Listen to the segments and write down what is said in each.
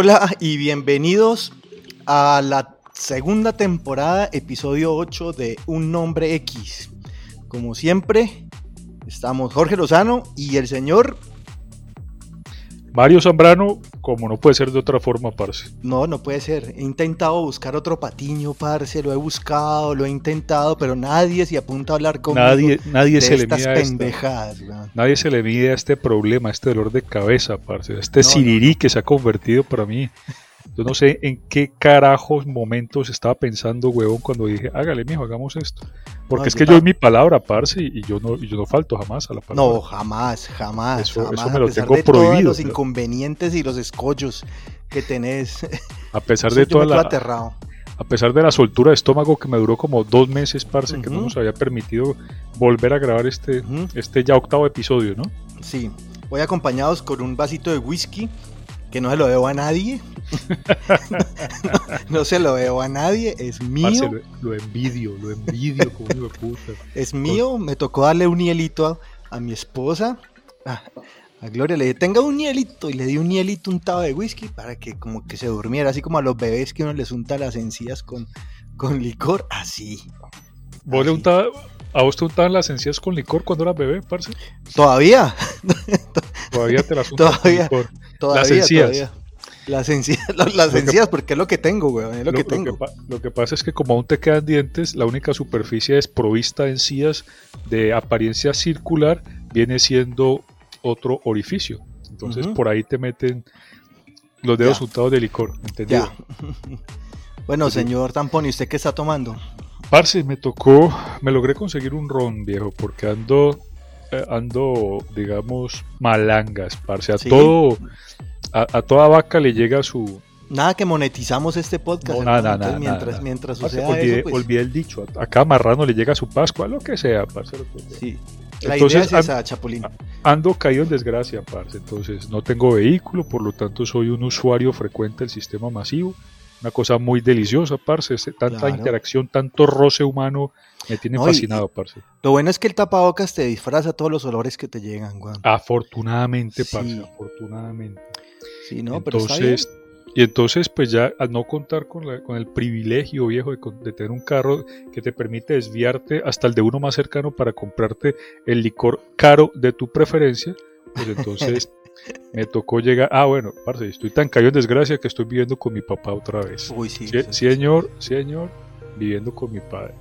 Hola y bienvenidos a la segunda temporada, episodio 8 de Un Nombre X. Como siempre, estamos Jorge Lozano y el señor Mario Zambrano, como no puede ser de otra forma, parce. No, no puede ser. He intentado buscar otro patiño, parce. Lo he buscado, lo he intentado, pero nadie se apunta a hablar conmigo. Nadie, nadie se le mide pendejadas, esta- nadie se le mide a este problema, a este dolor de cabeza, parce. a Este sirirí que se ha convertido para mí. Yo no sé en qué carajos momentos estaba pensando, huevón, cuando dije, hágale, mijo, hagamos esto. Porque No, es que yo es mi palabra, parce, y yo no, y yo no falto jamás a la palabra. No, jamás, jamás. Eso- jamás, eso me a lo pesar tengo de todos prohibido, los pero- inconvenientes y los escollos que tenés. a pesar de toda la, aterrado. a pesar de la soltura de estómago que me duró como dos meses, parce, que no nos había permitido volver a grabar este, este ya octavo episodio, ¿no? Sí, voy acompañados con un vasito de whisky que no se lo debo a nadie. no, se lo debo a nadie, es mío. Parce, lo, lo envidio, lo envidio como hijo de puta. Es mío, me tocó darle un hielito a, a mi esposa. A, a Gloria le dije, tenga un hielito. Y le di un hielito untado de whisky para que como que se durmiera, así como a los bebés que uno les unta las encías con, con licor, así. ¿Vos le untaba- ¿A vos te untaban las encías con licor cuando eras bebé, parce? Todavía, Todavía te las Todavía. licor. todavía, encías. todavía. Las encías, las, las que- encías, porque es lo que tengo, es lo, que tengo. lo que pasa es que como aún te quedan dientes, la única superficie desprovista de encías de apariencia circular viene siendo otro orificio. Entonces por ahí te meten los dedos untados de licor, ¿entendido? Ya. bueno, Sí, señor Tampón, ¿y usted qué está tomando? Parce, me tocó, me logré conseguir un ron, viejo, porque ando, ando, digamos, malangas, parce. A ¿Sí? todo, a, a toda vaca le llega su... Nada que monetizamos este podcast. No, nada, nada, mientras, nada. mientras Parce, suceda olvidé, eso, pues, olvidé el dicho, a, a cada marrano le llega su pascua, lo que sea, parce. que sea. sí. La Entonces, idea es esa, Chapulín. Ando caído en desgracia, parce. Entonces, no tengo vehículo, por lo tanto, soy un usuario frecuente del sistema masivo. Una cosa muy deliciosa, parce. Tanta Claro. interacción, tanto roce humano, me tiene No, y- fascinado, parce. Lo bueno es que el tapabocas te disfraza todos los olores que te llegan, weón. Afortunadamente, Sí. parce, afortunadamente. Sí, no, pero entonces, y entonces, pues ya al no contar con, la- con el privilegio viejo de, de tener un carro que te permite desviarte hasta el de uno más cercano para comprarte el licor caro de tu preferencia, pues entonces me tocó llegar. Ah, bueno, parce, estoy tan caído en desgracia que estoy viviendo con mi papá otra vez. Uy, sí. Sí, sí. señor, señor, viviendo con mi padre.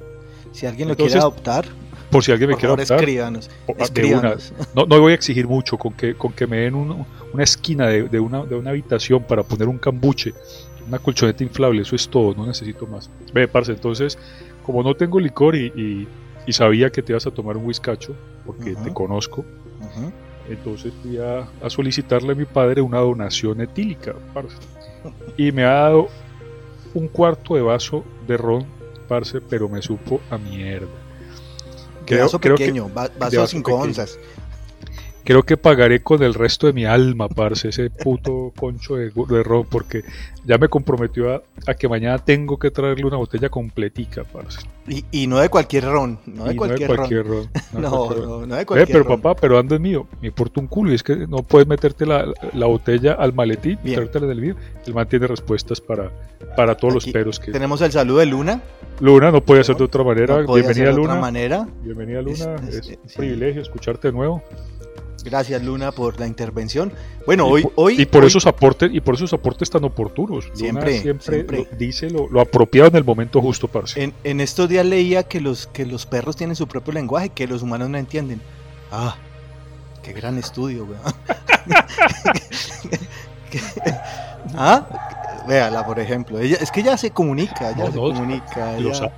Si alguien lo Entonces, quiere adoptar, Por si alguien me quiere adoptar, escríbanos. de Escríbanos. No, no voy a exigir mucho, con que, con que me den un- una esquina de, de una, de una habitación para poner un cambuche, una colchoneta inflable, eso es todo, no necesito más. Ve, parce, entonces, como no tengo licor y, y- y sabía que te ibas a tomar un whiskacho, porque te conozco, entonces fui a, a solicitarle a mi padre una donación etílica, parce. Y me ha dado un cuarto de vaso de ron, parce, pero me supo a mierda. De vaso que- pequeño, va- vaso de a vaso 5 pequeño. onzas. Creo que pagaré con el resto de mi alma, parce, ese puto concho de, de ron, porque ya me comprometió a, a que mañana tengo que traerle una botella completica, parce. Y, y no de cualquier ron. No de cualquier, cualquier ron. ron. no de No, cualquier ron. no, no de Ve, cualquier pero ron. papá, pero ando es mío, me importa un culo, y es que no puedes meterte la, la botella al maletín y traértela del mío. El man tiene respuestas para, para todos Aquí los peros que... Tenemos el saludo de Luna. Luna no puede ser de otra manera. No podía Bienvenida de Luna. otra manera. Bienvenida Luna. Es- Es, es- un sí. privilegio escucharte de nuevo. Gracias, Luna, por la intervención. Bueno, y, hoy, por, hoy, y por hoy- esos aportes y por esos aportes tan oportunos. Luna Siempre, siempre, siempre. lo- dice lo, lo apropiado en el momento justo, parce. En, en estos días leía que los, que los perros tienen su propio lenguaje, que los humanos no entienden. Ah, qué gran estudio, weón. ah, véala, por ejemplo. Ella, es que ella se comunica, No, se no, comunica. Ella-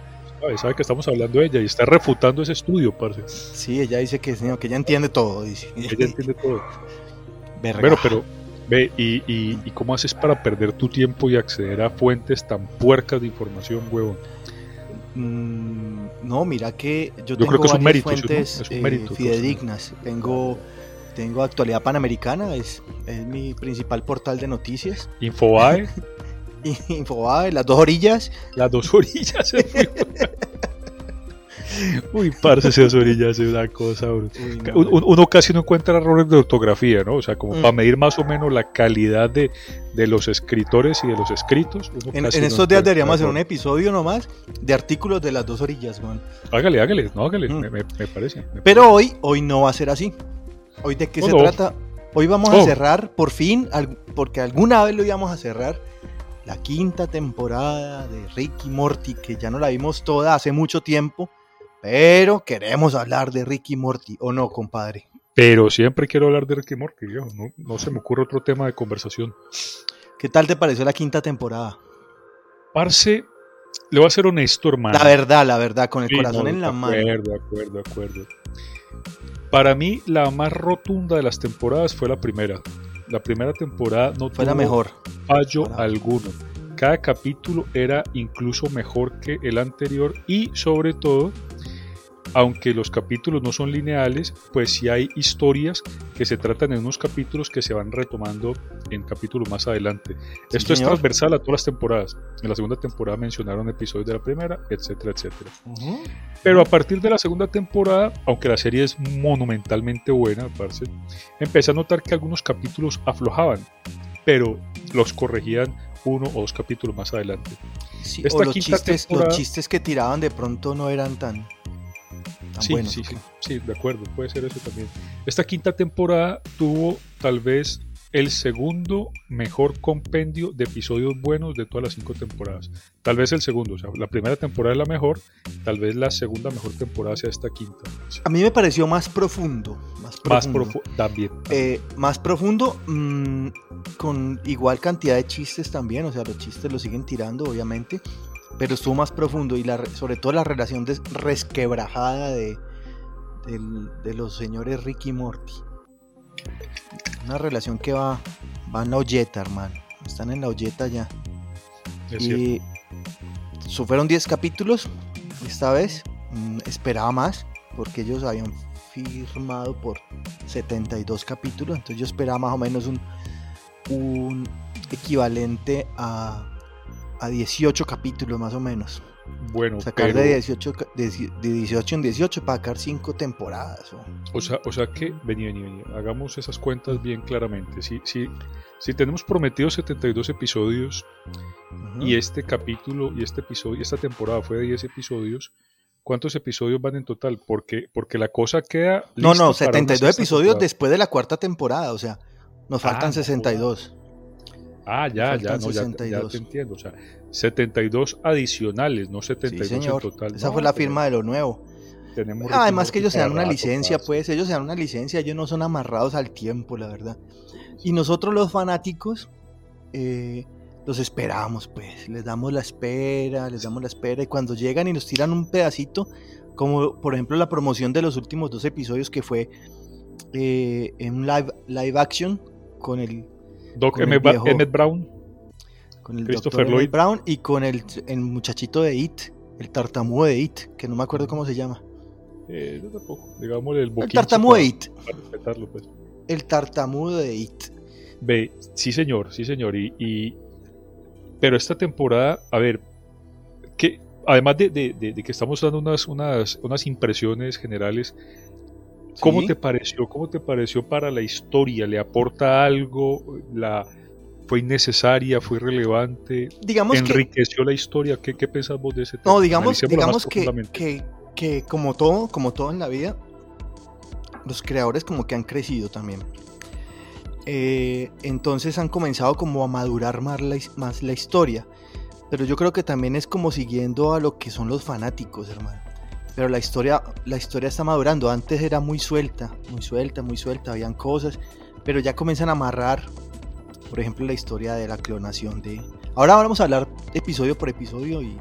sabe, que estamos hablando de ella y está refutando ese estudio, parce. sí, ella dice que, que ella entiende todo. Dice. Ella entiende todo. Verga. Bueno, pero Ve, y, y, y cómo haces para perder tu tiempo y acceder a fuentes tan puercas de información, huevón? Mm, no, mira que yo, Yo tengo creo que es un mérito, fuentes Es un eh, mérito, fidedignas. Tengo, tengo actualidad panamericana, es, es mi principal portal de noticias. Infobae, Infobae, las dos orillas. las dos orillas. es muy bueno. Uy, parce, esas orillas es una cosa. Uy, no, Un- un- Uno casi no encuentra errores de ortografía, ¿no? O sea, como Mm. para medir más o menos la calidad de, de los escritores y de los escritos. uno En, en no estos días encuentra deberíamos hacer un episodio nomás de artículos de las dos orillas, weón. Hágale, hágale, no, hágale, Mm. me, me- me parece. me Pero hoy, hoy no va a ser así. Hoy de qué Oh, se no. trata. Hoy vamos a Oh. cerrar, por fin, porque alguna vez lo íbamos a cerrar, la quinta temporada de Ricky Morty, que ya no la vimos toda hace mucho tiempo, pero queremos hablar de Ricky Morty, ¿o no, compadre? Pero siempre quiero hablar de Ricky Morty, viejo. No, no se me ocurre otro tema de conversación. ¿Qué tal te pareció la quinta temporada? Parce, le voy a ser honesto, hermano. La verdad, la verdad, con el Sí, corazón no, en la de mano. acuerdo, de acuerdo, de acuerdo. Para mí, la más rotunda de las temporadas fue la primera. La primera temporada no Fue la tuvo mejor. fallo Para- alguno. Cada capítulo era incluso mejor que el anterior y sobre todo, aunque los capítulos no son lineales, pues sí hay historias que se tratan en unos capítulos que se van retomando en capítulos más adelante. Sí, Esto es transversal a todas las temporadas. En la segunda temporada mencionaron episodios de la primera, etcétera, etcétera. Pero a partir de la segunda temporada, aunque la serie es monumentalmente buena, parce, empecé a notar que algunos capítulos aflojaban, pero los corregían uno o dos capítulos más adelante. Sí, Esta o los quinta chistes, los chistes que tiraban de pronto no eran tan, tan Sí, buenos. sí, ¿o sí, sí, de acuerdo, puede ser eso también. Esta quinta temporada tuvo tal vez el segundo mejor compendio de episodios buenos de todas las cinco temporadas. Tal vez el segundo, o sea, la primera temporada es la mejor, tal vez la segunda mejor temporada sea esta quinta. A mí me pareció más profundo. Más Más profundo. profundo, también. Eh, más profundo, mm, con igual cantidad de chistes también, o sea, los chistes los siguen tirando, obviamente, pero estuvo más profundo y la, re- sobre todo la relación des- resquebrajada de, de los señores Ricky y Morty. Una relación que va, va en la olleta, hermano. Están en la olleta ya. es. Y so- fueron 10 capítulos esta vez. Mm, esperaba más porque ellos habían firmado por 72 capítulos. Entonces yo esperaba más o menos un, un equivalente a, a 18 capítulos más o menos. Bueno, Sacar pero, de, 18, ca- de, die- de 18 en 18 para sacar 5 temporadas. o- o sea, o sea que, vení, vení, vení, hagamos esas cuentas bien claramente. Si, si, si tenemos prometidos 72 episodios Ujú. y este capítulo y este episodio, esta temporada fue de 10 episodios, ¿cuántos episodios van en total? Porque, porque la cosa queda. no, no, para una 72 sexta episodios temporada. después de la cuarta temporada. O sea, nos Ah, faltan no, 62. Ah, ya, ya, no, ya, ya 62. te entiendo. O sea, 72 adicionales, no Sí, 72 señor. en total. Esa No, fue la firma de lo nuevo. tenemos Además que ellos se dan una licencia, rato, pues ellos se dan una licencia, ellos no son amarrados al tiempo, la verdad. Y nosotros los fanáticos eh, los esperamos, pues, les damos la espera, les damos la espera y cuando llegan y nos tiran un pedacito, como por ejemplo la promoción de los últimos dos episodios que fue eh, en live, live action con el, Doc Emmett, Ba- viejo- Emmett Brown. con el Christopher Dr. Emmett Lloyd. Brown y con el, el muchachito de It, el tartamudo de It, que no me acuerdo cómo se llama. Eh, yo tampoco. Digámosle el El tartamudo de It, para pues. el tartamudo de It. Ve, sí señor, sí señor. Y, y- pero esta temporada, a ver, que además de, de- de- de que estamos dando unas, unas, unas impresiones generales, ¿cómo te pareció? ¿Cómo te pareció para la historia? ¿Le aporta algo? ¿La fue innecesaria? ¿Fue irrelevante? digamos que ¿Enriqueció la historia? ¿Qué, qué pensás vos de ese tema? no digamos digamos que, que, que como todo como todo en la vida los creadores como que han crecido también Eh, entonces han comenzado como a madurar más la, his- más la historia pero yo creo que también es como siguiendo a lo que son los fanáticos hermano pero la historia la historia está madurando antes era muy suelta muy suelta muy suelta habían cosas pero ya comienzan a amarrar por ejemplo la historia de la clonación de ahora vamos a hablar episodio por episodio y, y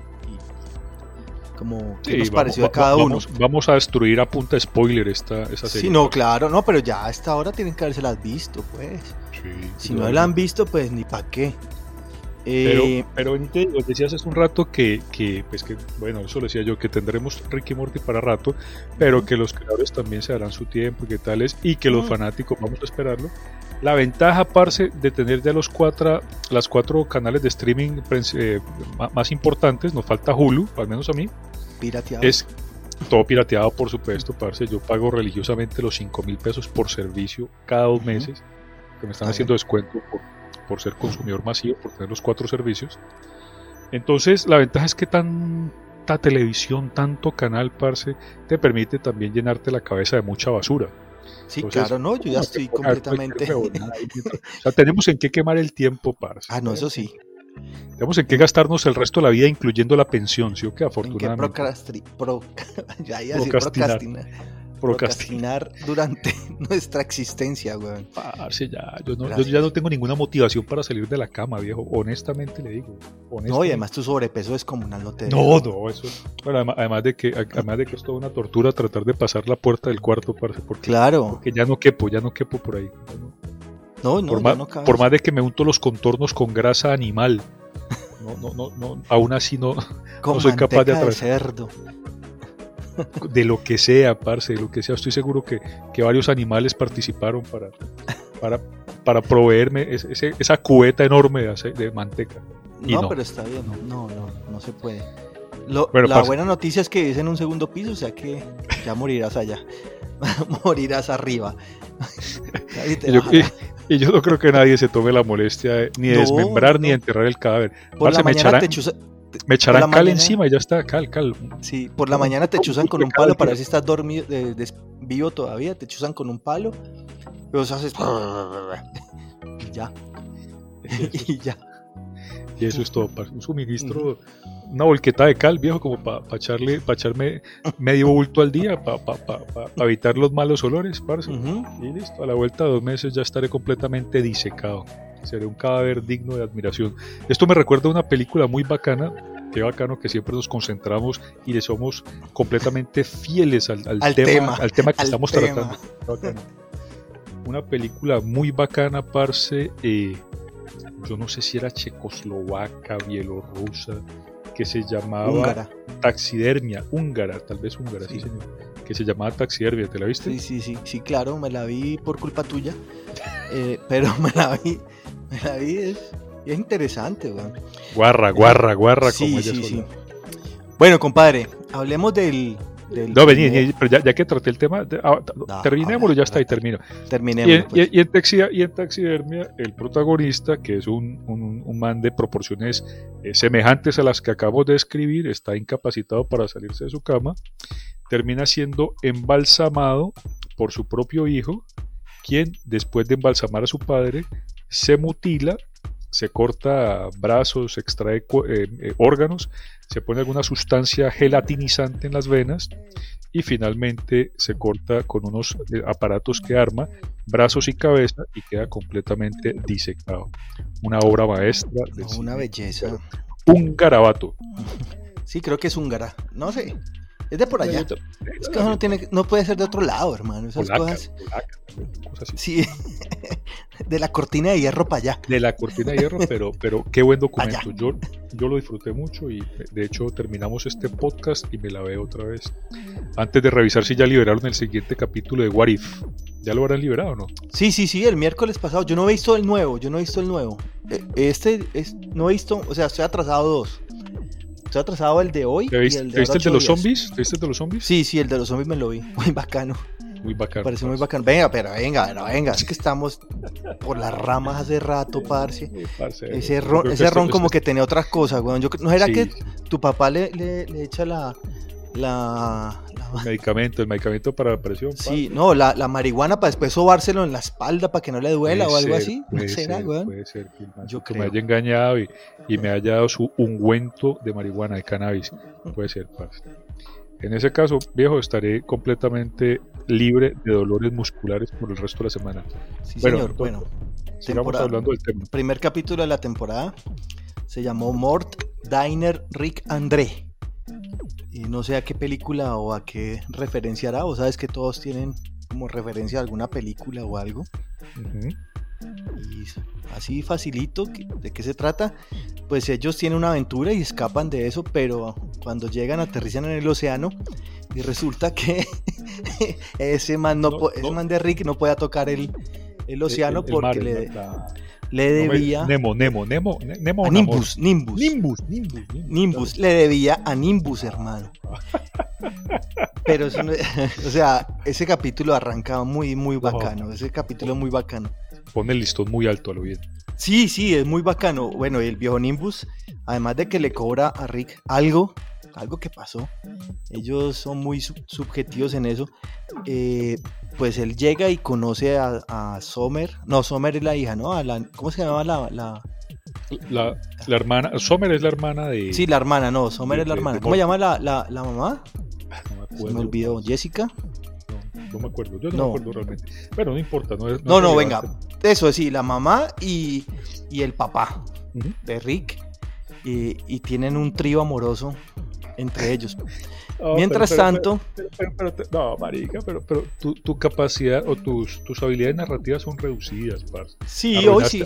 como qué Sí, nos vamos- pareció a cada uno vamos, Vamos a destruir a punta spoiler esta, esa serie. sí no claro no pero ya a esta hora tienen que haberse las visto pues si no la han visto, pues ni para qué. Pero, eh, pero os decías hace un rato que, que, pues que, bueno, eso lo decía yo, que tendremos Ricky Morty para rato, pero que los creadores también se darán su tiempo y que tales, y que los fanáticos vamos a esperarlo. La ventaja, parce, de tener ya los cuatro, las cuatro canales de streaming eh, más importantes, nos falta Hulu, al menos a mí, pirateado. es todo pirateado, por supuesto, parce. Yo pago religiosamente los 5 mil pesos por servicio cada dos meses, que me están haciendo descuento por por ser consumidor masivo, por tener los cuatro servicios. Entonces, la ventaja es que tanta televisión, tanto canal, parce, te permite también llenarte la cabeza de mucha basura. Sí, claro, no, yo ya estoy completamente. o sea, tenemos en qué quemar el tiempo, parce. Ah, no, eso sí. Tenemos en qué gastarnos el resto de la vida, incluyendo la pensión, ¿sí o qué? Afortunadamente. ¿En ya, ya, procrastinar procrastinar durante nuestra existencia, weón. ya. Yo, no, yo, ya no tengo ninguna motivación para salir de la cama, viejo. Honestamente le digo. No, y además tu sobrepeso es comunal, no te. No, no, eso. Bueno, además, de que, además de que es toda una tortura tratar de pasar la puerta del cuarto, parce, porque, claro. Porque ya no quepo, ya no quepo por ahí. No, no, por, más, no por más de que me unto los contornos con grasa animal. No, no, no, no aún así no, no soy capaz de atravesar. cerdo de lo que sea, parce, de lo que sea. Estoy seguro que, que varios animales participaron para, para, para proveerme ese, esa cubeta enorme de, de manteca. no, pero está bien, no, no, no se puede. la buena noticia es que es en un segundo piso, o sea que ya morirás allá, morirás arriba. y, yo, no creo que nadie se tome la molestia ni de desmembrar ni de enterrar el cadáver. Por la me echarán, me echarán cal encima y ya está, cal, cal. Sí, por la mañana te chuzan con un palo para ver si estás dormido, vivo todavía, te chuzan con un palo, pero haces... y ya. y ya. Y eso es todo, un suministro, una volqueta de cal, viejo, como para echarle, para echarme medio bulto al día, para evitar los malos olores, parce. Y listo, a la vuelta de dos meses ya estaré completamente disecado. Seré un cadáver digno de admiración. Esto me recuerda a una película muy bacana. Qué bacano que siempre nos concentramos y le somos completamente fieles al, tema, al tema que estamos tratando. Una película muy bacana, parce. Eh, yo no sé si era checoslovaca, bielorrusa, que se llamaba Taxidermia, húngara, tal vez húngara, sí. señor, que se llamaba Taxidermia, ¿te la viste? Sí, sí, sí, sí, claro, me la vi por culpa tuya, eh, pero me la vi la vida es, es interesante, weón. Guarra, guarra, guarra, como ella sí, sí. Bueno, compadre, hablemos del. no, vení, pero ya, que traté el tema, ah, terminémoslo, ya está, y termino. Terminemos. Pues. Y, en y, en taxidermia, el protagonista, que es un, un, man de proporciones eh, semejantes a las que acabo de escribir, está incapacitado para salirse de su cama, termina siendo embalsamado por su propio hijo, quien, después de embalsamar a su padre, se mutila, se corta brazos, se extrae eh, eh, órganos, se pone alguna sustancia gelatinizante en las venas y finalmente se corta con unos eh, aparatos que arma brazos y cabeza y queda completamente disectado. Una obra maestra. De una belleza. Un garabato. Sí, creo que es húngara. No sé. Es de por allá. Es que no, tiene, no puede ser de otro lado, hermano. Esas cosas. Sí, de la cortina de hierro para allá. De la cortina de hierro, pero, pero qué buen documento. Yo, yo lo disfruté mucho y de hecho terminamos este podcast y me la veo otra vez. Antes de revisar si ya liberaron el siguiente capítulo de What If. ¿Ya lo habrán liberado o no? Sí, sí, sí, el miércoles pasado. Yo no he visto el nuevo, yo no he visto el nuevo. Eh, este es, no he visto, o sea, estoy atrasado dos. Estoy atrasado el de hoy. ¿Te viste, el de, el de los zombies? ¿Te viste el de los zombies? Sí, sí, el de los zombies me lo vi. Muy bacano. Muy bacano. Parece muy bacano. Venga, pero venga, pero venga. Es que estamos por las ramas hace rato, parce. ese ron, ese ron como que tenía otras cosas, weón. Yo, ¿No era que tu papá le, le, le echa la, la, el medicamento, el medicamento para la presión. Sí, no, la, la, marihuana para después sobárselo en la espalda para que no le duela o algo así. Puede ser, puede ser que, Yo que me haya engañado y, y, me haya dado su ungüento de marihuana, de cannabis. Puede ser, parce. En ese caso, viejo, estaré completamente libre de dolores musculares por el resto de la semana. Sí, señor. Bueno, sigamos hablando del tema. Primer capítulo de la temporada se llamó Mort, Diner, Rick, André. Y no sé a qué película o a qué referencia hará. O sabes que todos tienen como referencia a alguna película o algo. así facilito, ¿de qué se trata? Pues ellos tienen una aventura y escapan de eso, pero cuando llegan aterrizan en el océano y resulta que ese man, no, ese man de Rick no puede tocar el, el océano porque le, le debía. Nemo, Nemo, Nemo, Nemo. A Nimbus, Nimbus, Nimbus, Nimbus, Nimbus, le debía a Nimbus, hermano. Pero, o sea, ese capítulo arranca muy, muy bacano. Ese capítulo muy bacano. Pone el listón muy alto a lo bien. Sí, sí, es muy bacano. Bueno, el viejo Nimbus, además de que le cobra a Rick algo, algo que pasó, ellos son muy subjetivos en eso. Eh, pues él llega y conoce a, a, Sommer. No, Sommer es la hija, ¿no? A la, ¿Cómo se llama la, la... La, hermana, Sommer es la hermana de. Sí, la hermana, no, Sommer es la hermana. ¿Cómo se llama la, la, la mamá? No me, me olvidó, Jessica. No, me acuerdo, yo no, me acuerdo realmente. Pero no importa, no es. No, no, venga. Eso sí, la mamá y, y el papá de Rick. Y, y, tienen un trío amoroso entre ellos. Mientras tanto. no, marica, pero, pero tu, tu, capacidad o tus, tus habilidades narrativas son reducidas, parce. Sí, hoy sí.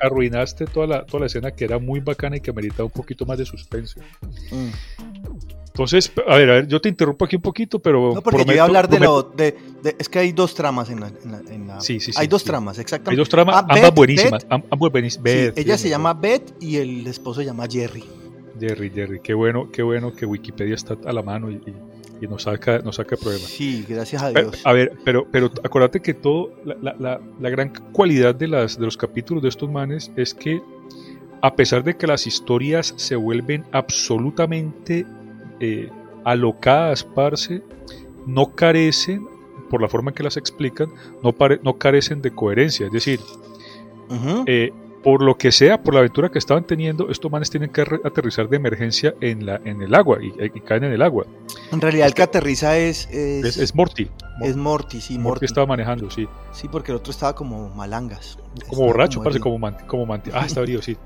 arruinaste toda la, toda la escena que era muy bacana y que meritaba un poquito más de suspense. Mm. Entonces, a ver, a ver, yo te interrumpo aquí un poquito, pero. No, porque yo voy a hablar de lo. De, es que hay dos tramas en la. En la, sí, sí, sí. Hay dos tramas, exactamente. Hay dos tramas, ah, ambas buenísimas. ambas buenísimas. ella se llama Beth y el esposo se llama Jerry. Jerry, Jerry, qué bueno, qué bueno que Wikipedia está a la mano y, nos saca, nos saca problemas. Sí, gracias a Dios. a ver, pero, pero acuérdate que todo, la, la, la, gran cualidad de, las, de los capítulos de estos manes es que a pesar de que las historias se vuelven absolutamente eh, alocadas, parce, no carecen, por la forma en que las explican, no, no carecen de coherencia. Es decir, por lo que sea, por la aventura que estaban teniendo, estos manes tienen que aterrizar de emergencia en, la, en el agua y, caen en el agua. En realidad el que aterriza es... Es, Morty. Es Morty, sí, Morty. estaba manejando, sí. Sí, porque el otro estaba como malangas. Como borracho, parece como manti, como manti. Ah, está herido, sí.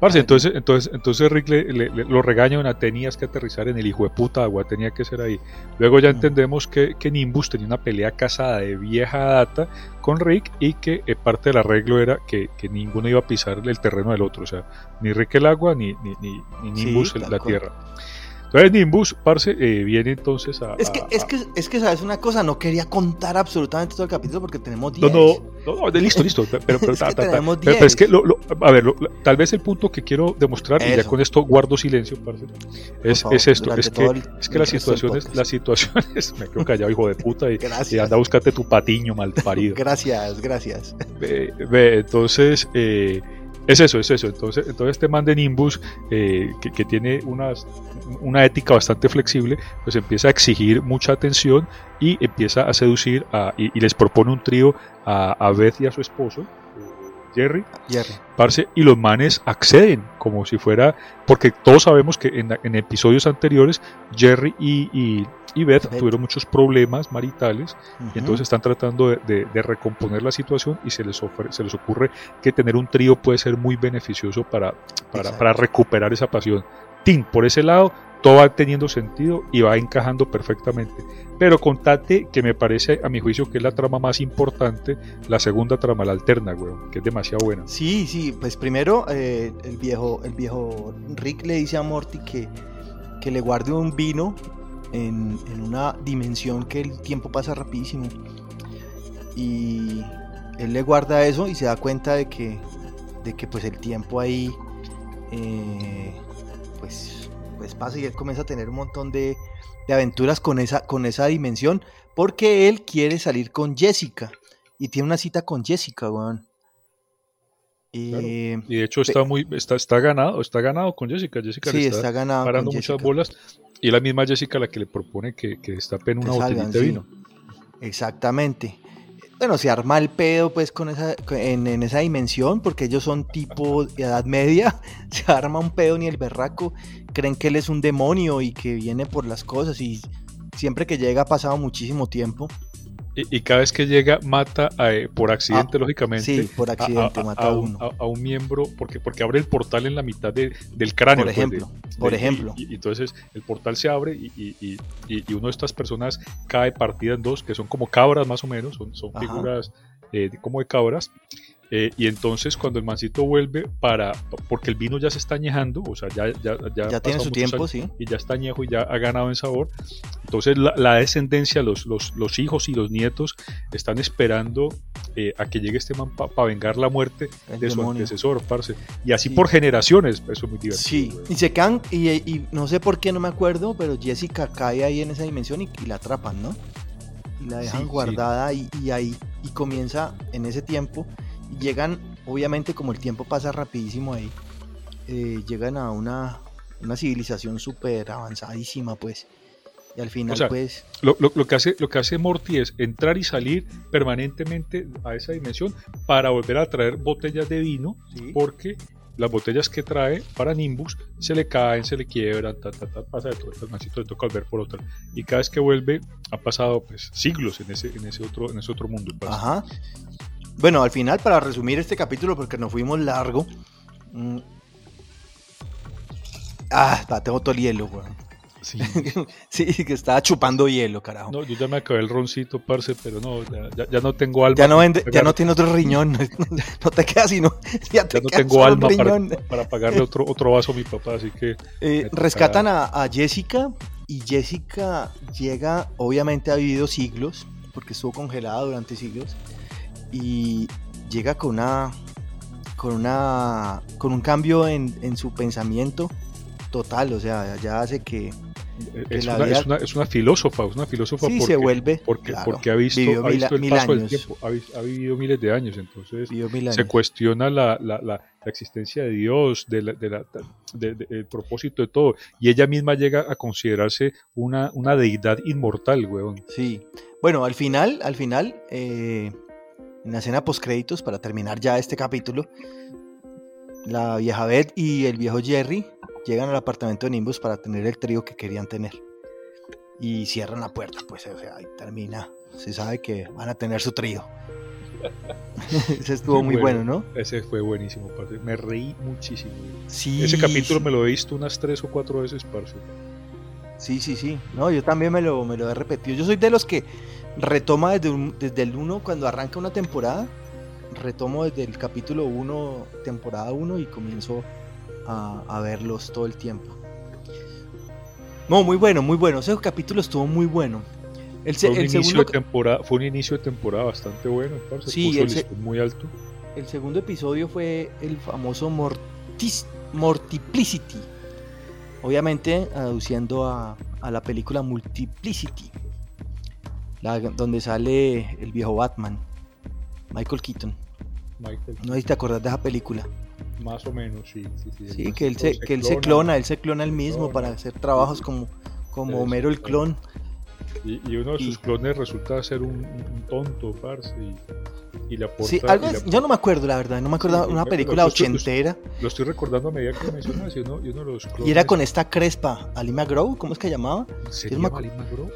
Parce, entonces, entonces, entonces Rick le, lo regaña una tenías que aterrizar en el hijo de puta agua, tenía que ser ahí. Luego ya entendemos que, que Nimbus tenía una pelea casada de vieja data con Rick y que eh, parte del arreglo era que, que, ninguno iba a pisar el terreno del otro, o sea, ni Rick el agua ni, ni, ni, Nimbus la tierra. Entonces Nimbus, parce, eh, viene entonces a... Es que, es, que, es que, ¿sabes una cosa? No quería contar absolutamente todo el capítulo porque tenemos 10. No, no, no, listo, listo. Pero, pero, es, que pero, es que, lo, a ver, tal vez el punto que quiero demostrar, y ya con esto guardo silencio, parce, es, es esto, es que, es que las situaciones, las situaciones, me quedo callado, hijo de puta, y, y anda a buscarte tu patiño mal parido. gracias, gracias. Ve, ve entonces... Eh, es eso, es eso. Entonces, entonces este man de Nimbus, eh, que, tiene unas, una ética bastante flexible, pues empieza a exigir mucha atención y empieza a seducir a, y, les propone un trío a, a Beth y a su esposo, Jerry, Jerry. Parce, y los manes acceden como si fuera, porque todos sabemos que en, episodios anteriores Jerry y, y, Beth, tuvieron muchos problemas maritales y entonces están tratando de, recomponer la situación y se les, se les ocurre que tener un trío puede ser muy beneficioso para, para, para recuperar esa pasión. Tim, por ese lado, todo va teniendo sentido y va encajando perfectamente. Pero contate que me parece, a mi juicio, que es la trama más importante, la segunda trama, la alterna, weón, que es demasiado buena. Sí, sí, pues primero eh, el, viejo, el viejo Rick le dice a Morty que, que le guarde un vino en, en una dimensión que el tiempo pasa rapidísimo. Y él le guarda eso y se da cuenta de que, de que pues el tiempo ahí, eh, pues pues pasa y él comienza a tener un montón de, aventuras con esa, con esa dimensión, porque él quiere salir con Jessica y tiene una cita con Jessica, weón. Y, de hecho está muy está, está ganado está ganado con Jessica. Jessica sí, está, ganado parando muchas bolas. Y la misma Jessica la que le propone que, que destapen una botellita de vino. Exactamente bueno, se arma el pedo pues con esa, en, esa dimensión, porque ellos son tipo de edad media, se arma un pedo ni el berraco, creen que él es un demonio y que viene por las cosas y siempre que llega ha pasado muchísimo tiempo. Y, cada vez que llega mata eh, por accidente, ah, lógicamente. Sí, por accidente mata a, uno. A, un miembro, porque, porque abre el portal en la mitad del cráneo. Por pues, ejemplo. por ejemplo. Y, entonces el portal se abre y, uno de estas personas cae partida en dos, que son como cabras más o menos, son, son figuras eh, como de cabras. Eh, y entonces cuando el mancito vuelve para, porque el vino ya se está añejando, o sea, ya, ya, ya, Ya tiene su tiempo, sí. y ya está añejo y ya ha ganado en sabor. Entonces la, la descendencia, los, los, los hijos y los nietos están esperando eh, a que llegue este man para vengar la muerte El de su demonio. antecesor, parce. Y así Sí. por generaciones, eso es muy divertido. Sí, y se quedan, y, y no sé por qué, no me acuerdo, pero Jessica cae ahí en esa dimensión y, y la atrapan, ¿no? Y la dejan Sí, sí. guardada y, y ahí, y comienza en ese tiempo, llegan, obviamente como el tiempo pasa rapidísimo ahí, eh, llegan a una, una civilización súper avanzadísima, pues, y al final, O sea, pues, Lo, lo- lo que hace, lo que hace Morty es entrar y salir permanentemente a esa dimensión para volver a traer botellas de vino, sí, porque las botellas que trae para Nimbus se le caen, se le quiebran, ta, ta, ta, pasa de todo. El mancito le toca volver por otra. Y cada vez que vuelve, ha pasado pues siglos en ese, en ese otro, en ese otro mundo. parce. Ajá. Bueno, al final, para resumir este capítulo, porque nos fuimos largo. mm, Ah, tengo todo el hielo, weón. Sí. Sí, que estaba chupando hielo, carajo. No, yo ya me acabé el roncito, parce, pero no, ya, ya- ya no tengo alma. ya no vende, ya no tiene otro riñón. No te queda sino. Ya, te ya no tengo alma para, para pagarle otro, otro vaso a mi papá, así que Eh, rescatan a, a Jessica y Jessica llega, obviamente ha vivido siglos, porque estuvo congelada durante siglos, y llega con una, con una, con un cambio en, en su pensamiento total, o sea, ya hace que es una, vida- es, una, es una filósofa, es una filósofa sí porque, se vuelve, porque, claro, porque ha visto, ha mil- visto el mil paso del años, tiempo, ha, vi- ha vivido miles de años, entonces mil se años. cuestiona la, la, la, la existencia de Dios, de la- de la- de- de- el propósito de todo, y ella misma llega a considerarse una, una deidad inmortal, weón. Sí. Bueno, al final, al final, eh, en la escena post créditos, para terminar ya este capítulo, la vieja Beth y el viejo Jerry llegan al apartamento de Nimbus para tener el trío que querían tener. Y cierran la puerta, pues, o sea, ahí termina. Se sabe que van a tener su trío. Ese estuvo muy bueno, ¿no? Ese fue buenísimo, parce. Me reí muchísimo. Sí. Ese capítulo sí. me lo he visto unas tres o cuatro veces, parce. Sí, sí, sí. No, yo también me lo, me lo he repetido. Yo soy de los que retoma desde, un- desde el 1 cuando arranca una temporada. Retomo desde el capítulo 1, temporada 1 y comienzo a, a verlos todo el tiempo. No, muy bueno, muy bueno. Ese capítulo estuvo muy bueno. El, se- Fue un, el inicio segundo, de temporada, fue un inicio de temporada bastante bueno, parce. Sí, Puso el se- muy alto. el segundo episodio fue el famoso Mortis, Mortiplicity. Obviamente aduciendo a, a la película Multiplicity. La- donde sale el viejo Batman. Michael Keaton. Michael, No sé si te acordás de esa película. más o menos, sí. Sí, sí, que él se, que él se clona, él se clona él mismo clona. para hacer trabajos como, como Homero el claro. clon. Y, y uno de Y- sus clones resulta ser un, un tonto, parce, y, y le aporta... Sí, algo y yo no me acuerdo, la verdad, no me acuerdo, una película ochentera. Lo estoy recordando a medida que mencionas, y uno, y uno de los clones... Y era con esta crespa, Alima Grow, ¿cómo es que llamaba? ¿Sería yo no me acu- Marilyn Monroe?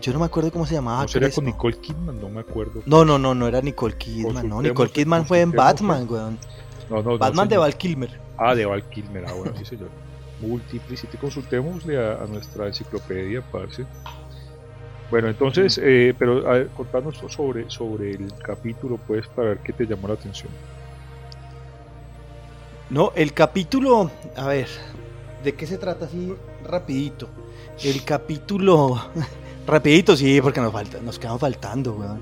Yo no me acuerdo cómo se llamaba. ¿No sería con. Nicole Kidman? No me acuerdo. No, no, no, no era Nicole Kidman, no. Nicole Kidman fue en Batman, weón. No, no, no, Batman de señor. Val Kilmer. Ah, de Val Kilmer, ah, bueno, sí, señor. Multiplicity, consultémosle a, a nuestra enciclopedia, parce. Bueno, entonces, eh, pero a ver, contanos sobre, sobre el capítulo, pues, para ver qué te llamó la atención. No, el capítulo, a ver, ¿de qué se trata así rapidito? El capítulo, rapidito, sí, porque nos falta, nos quedamos faltando, weón.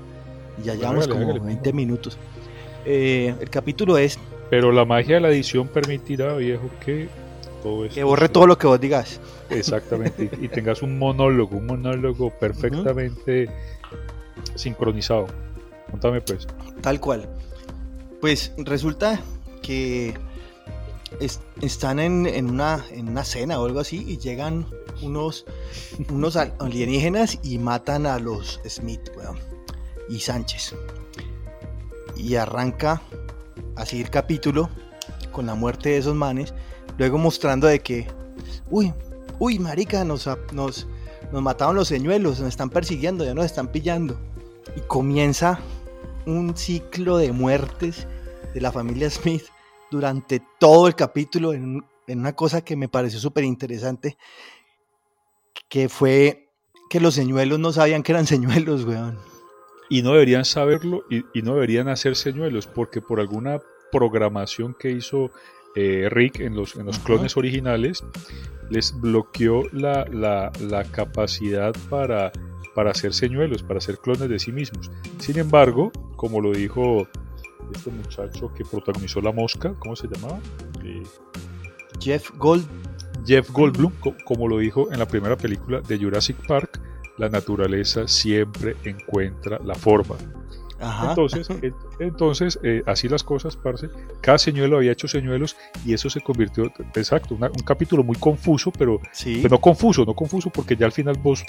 Y ya llevamos como hágale, 20 mijo. minutos. Eh, el capítulo es Pero la magia de la edición permitirá, viejo, que todo esto que borre todo lo que vos digas. Exactamente, y, y tengas un monólogo, un monólogo perfectamente sincronizado. Contame, pues. Tal cual. Pues resulta que es- están en, en una, en una cena o algo así y llegan unos, unos al- alienígenas y matan a los Smith, y Sánchez. Y arranca así el capítulo con la muerte de esos manes, luego mostrando de que, uy, uy, marica, nos, nos, nos mataron los señuelos, nos están persiguiendo, ya nos están pillando. Y comienza un ciclo de muertes de la familia Smith durante todo el capítulo en, en una cosa que me pareció súper interesante, que fue que los señuelos no sabían que eran señuelos, weón. y no deberían saberlo y, y no deberían hacer señuelos porque por alguna programación que hizo eh, Rick en los, en los clones originales les bloqueó la, la, la capacidad para, para hacer señuelos, para hacer clones de sí mismos. Sin embargo, como lo dijo este muchacho que protagonizó La Mosca, ¿cómo se llamaba? Eh, Jeff Gold. Jeff Goldblum, co- como lo dijo en la primera película de Jurassic Park, la naturaleza siempre encuentra la forma. Ajá. Entonces, en- entonces eh, así las cosas, parce. Cada señuelo había hecho señuelos y eso se convirtió, exacto, una- un capítulo muy confuso, pero, sí. pero no confuso, no confuso porque ya al final vos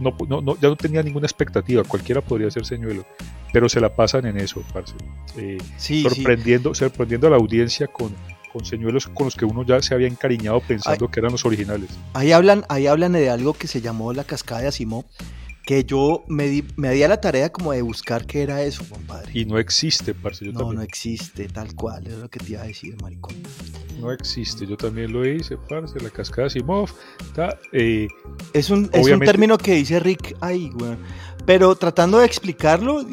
no, no- no- ya no tenía ninguna expectativa, cualquiera podría ser señuelo, pero se la pasan en eso, parce. Eh, sí, sí. sorprendiendo, sorprendiendo a la audiencia con, con señuelos con los que uno ya se había encariñado pensando que eran los originales. Ahí hablan, ahí hablan de algo que se llamó la cascada de Asimov, que yo me di, me di a la tarea como de buscar qué era eso, compadre. Y no existe, parce. Yo no, también. no existe, tal cual, es lo que te iba a decir, maricón. No existe, yo también lo hice, parce, la cascada de Simov. ta, eh, Es un, es un término que dice Rick ahí, güey. Pero tratando de explicarlo,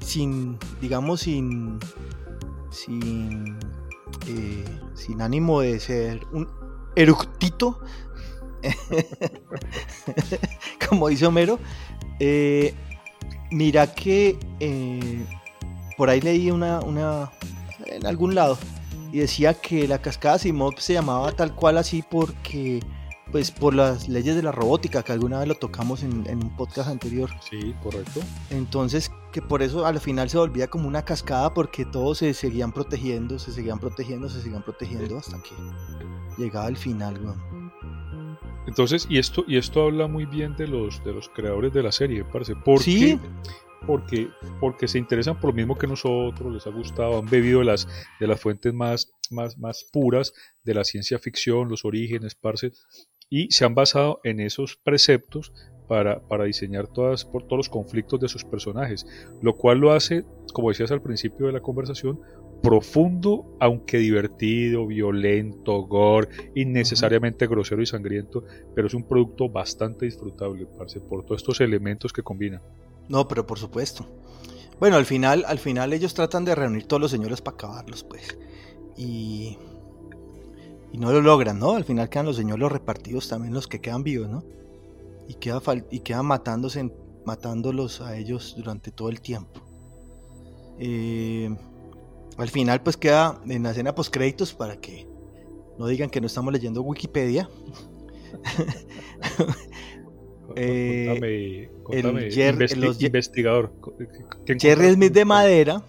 sin, digamos, sin, sin, eh, sin ánimo de ser un eructito, como dice Homero, eh, mira que eh, por ahí leí una, una, en algún lado, y decía que la cascada Simov se llamaba tal cual así porque pues por las leyes de la robótica, que alguna vez lo tocamos en, en un podcast anterior. sí, correcto. Entonces, que por eso al final se volvía como una cascada porque todos se seguían protegiendo, se seguían protegiendo, se seguían protegiendo hasta que llegaba el final, weón. Entonces, y esto, y esto habla muy bien de los, de los creadores de la serie, parce. ¿Por Sí. qué? Porque, porque se interesan por lo mismo que nosotros, les ha gustado, han bebido de las, de las fuentes más, más, más puras de la ciencia ficción, los orígenes, parce, y se han basado en esos preceptos para, para diseñar todas, por todos los conflictos de sus personajes, lo cual lo hace, como decías al principio de la conversación, profundo, aunque divertido, violento, gore, innecesariamente grosero y sangriento, pero es un producto bastante disfrutable, parce, por todos estos elementos que combina. No, pero por supuesto. Bueno, al final, al final ellos tratan de reunir todos los señores para acabarlos, pues. Y, y no lo logran, ¿no? Al final quedan los señores repartidos también los que quedan vivos, ¿no? Y, queda y quedan matándose, matándolos a ellos durante todo el tiempo. Eh, al final, pues queda en la escena post créditos para que no digan que no estamos leyendo Wikipedia. Eh, contame, contame, el Jer- investi- los Ye- investigador. ¿qué Jerry? Smith de madera,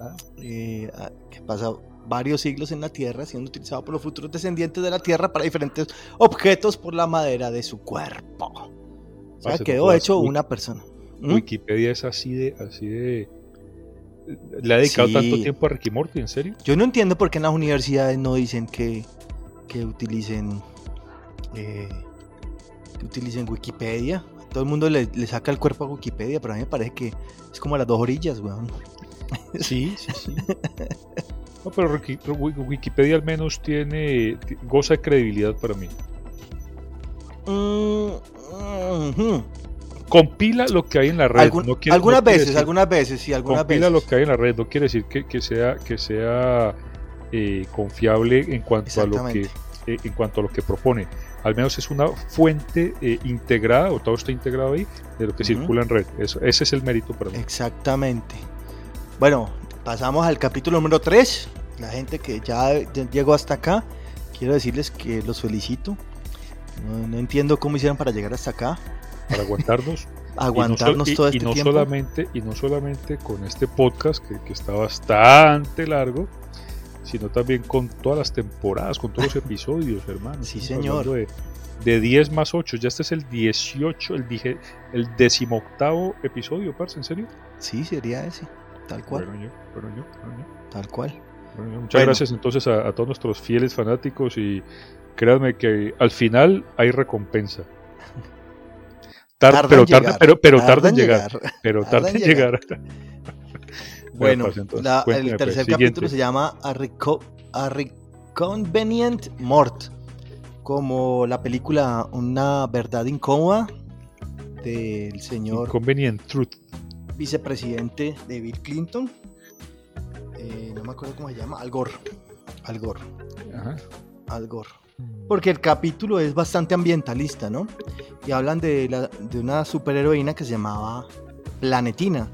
Ah, eh, ah, que pasa varios siglos en la Tierra, siendo utilizado por los futuros descendientes de la Tierra para diferentes objetos por la madera de su cuerpo. O sea, no quedó hecho una persona. ¿Mm? Wikipedia es así de, así de. Le ha dedicado Sí. tanto tiempo a Ricky Morty, ¿en serio? Yo no entiendo por qué en las universidades no dicen que, que utilicen eh, que utilicen Wikipedia. Todo el mundo le, le saca el cuerpo a Wikipedia, pero a mí me parece que es como a las dos orillas, weón. Sí, sí, sí. No, pero Wiki- Wi- Wikipedia al menos tiene. ti- goza de credibilidad para mí. Mm, ujú. Compila lo que hay en la red. Algun- no quiere- algunas no veces, decir- algunas veces, sí, algunas compila veces. lo que hay en la red. No quiere decir que, que sea, que sea eh, confiable en cuanto a lo que eh, en cuanto a lo que propone. Al menos es una fuente eh, integrada, o todo está integrado ahí, de lo que circula en red. Eso, ese es el mérito para mí. Exactamente. Bueno, pasamos al capítulo número 3. La gente que ya ya llegó hasta acá, quiero decirles que los felicito. No, no entiendo cómo hicieron para llegar hasta acá, Para aguantarnos. aguantarnos y no, y- todo y este no tiempo. solamente y no solamente con este podcast que, que está bastante largo sino también con todas las temporadas con todos los episodios hermano Sí, señor. de, de 10 más 8 ya este es el 18 el dije el decimoctavo episodio parce en serio Sí, sería ese, tal cual, bueno yo bueno yo, bueno yo, tal cual. bueno yo. muchas gracias entonces a, a todos nuestros fieles fanáticos y créanme que al final hay recompensa Pero llegar, pero, pero en llegar, llegar. pero tarda tarda en llegar. Bueno, parce, entonces, la- cuénteme, el pues, tercer capítulo se llama A, Reco- A Reconvenient Mort, como la película Una verdad incómoda del señor Inconvenient Truth. vicepresidente de Bill Clinton. Eh, no me acuerdo cómo se llama. Al Gore. Al Gore. Ajá. Al Gore. Porque el capítulo es bastante ambientalista, ¿no? Y hablan de, la- de una superheroína que se llamaba Planetina.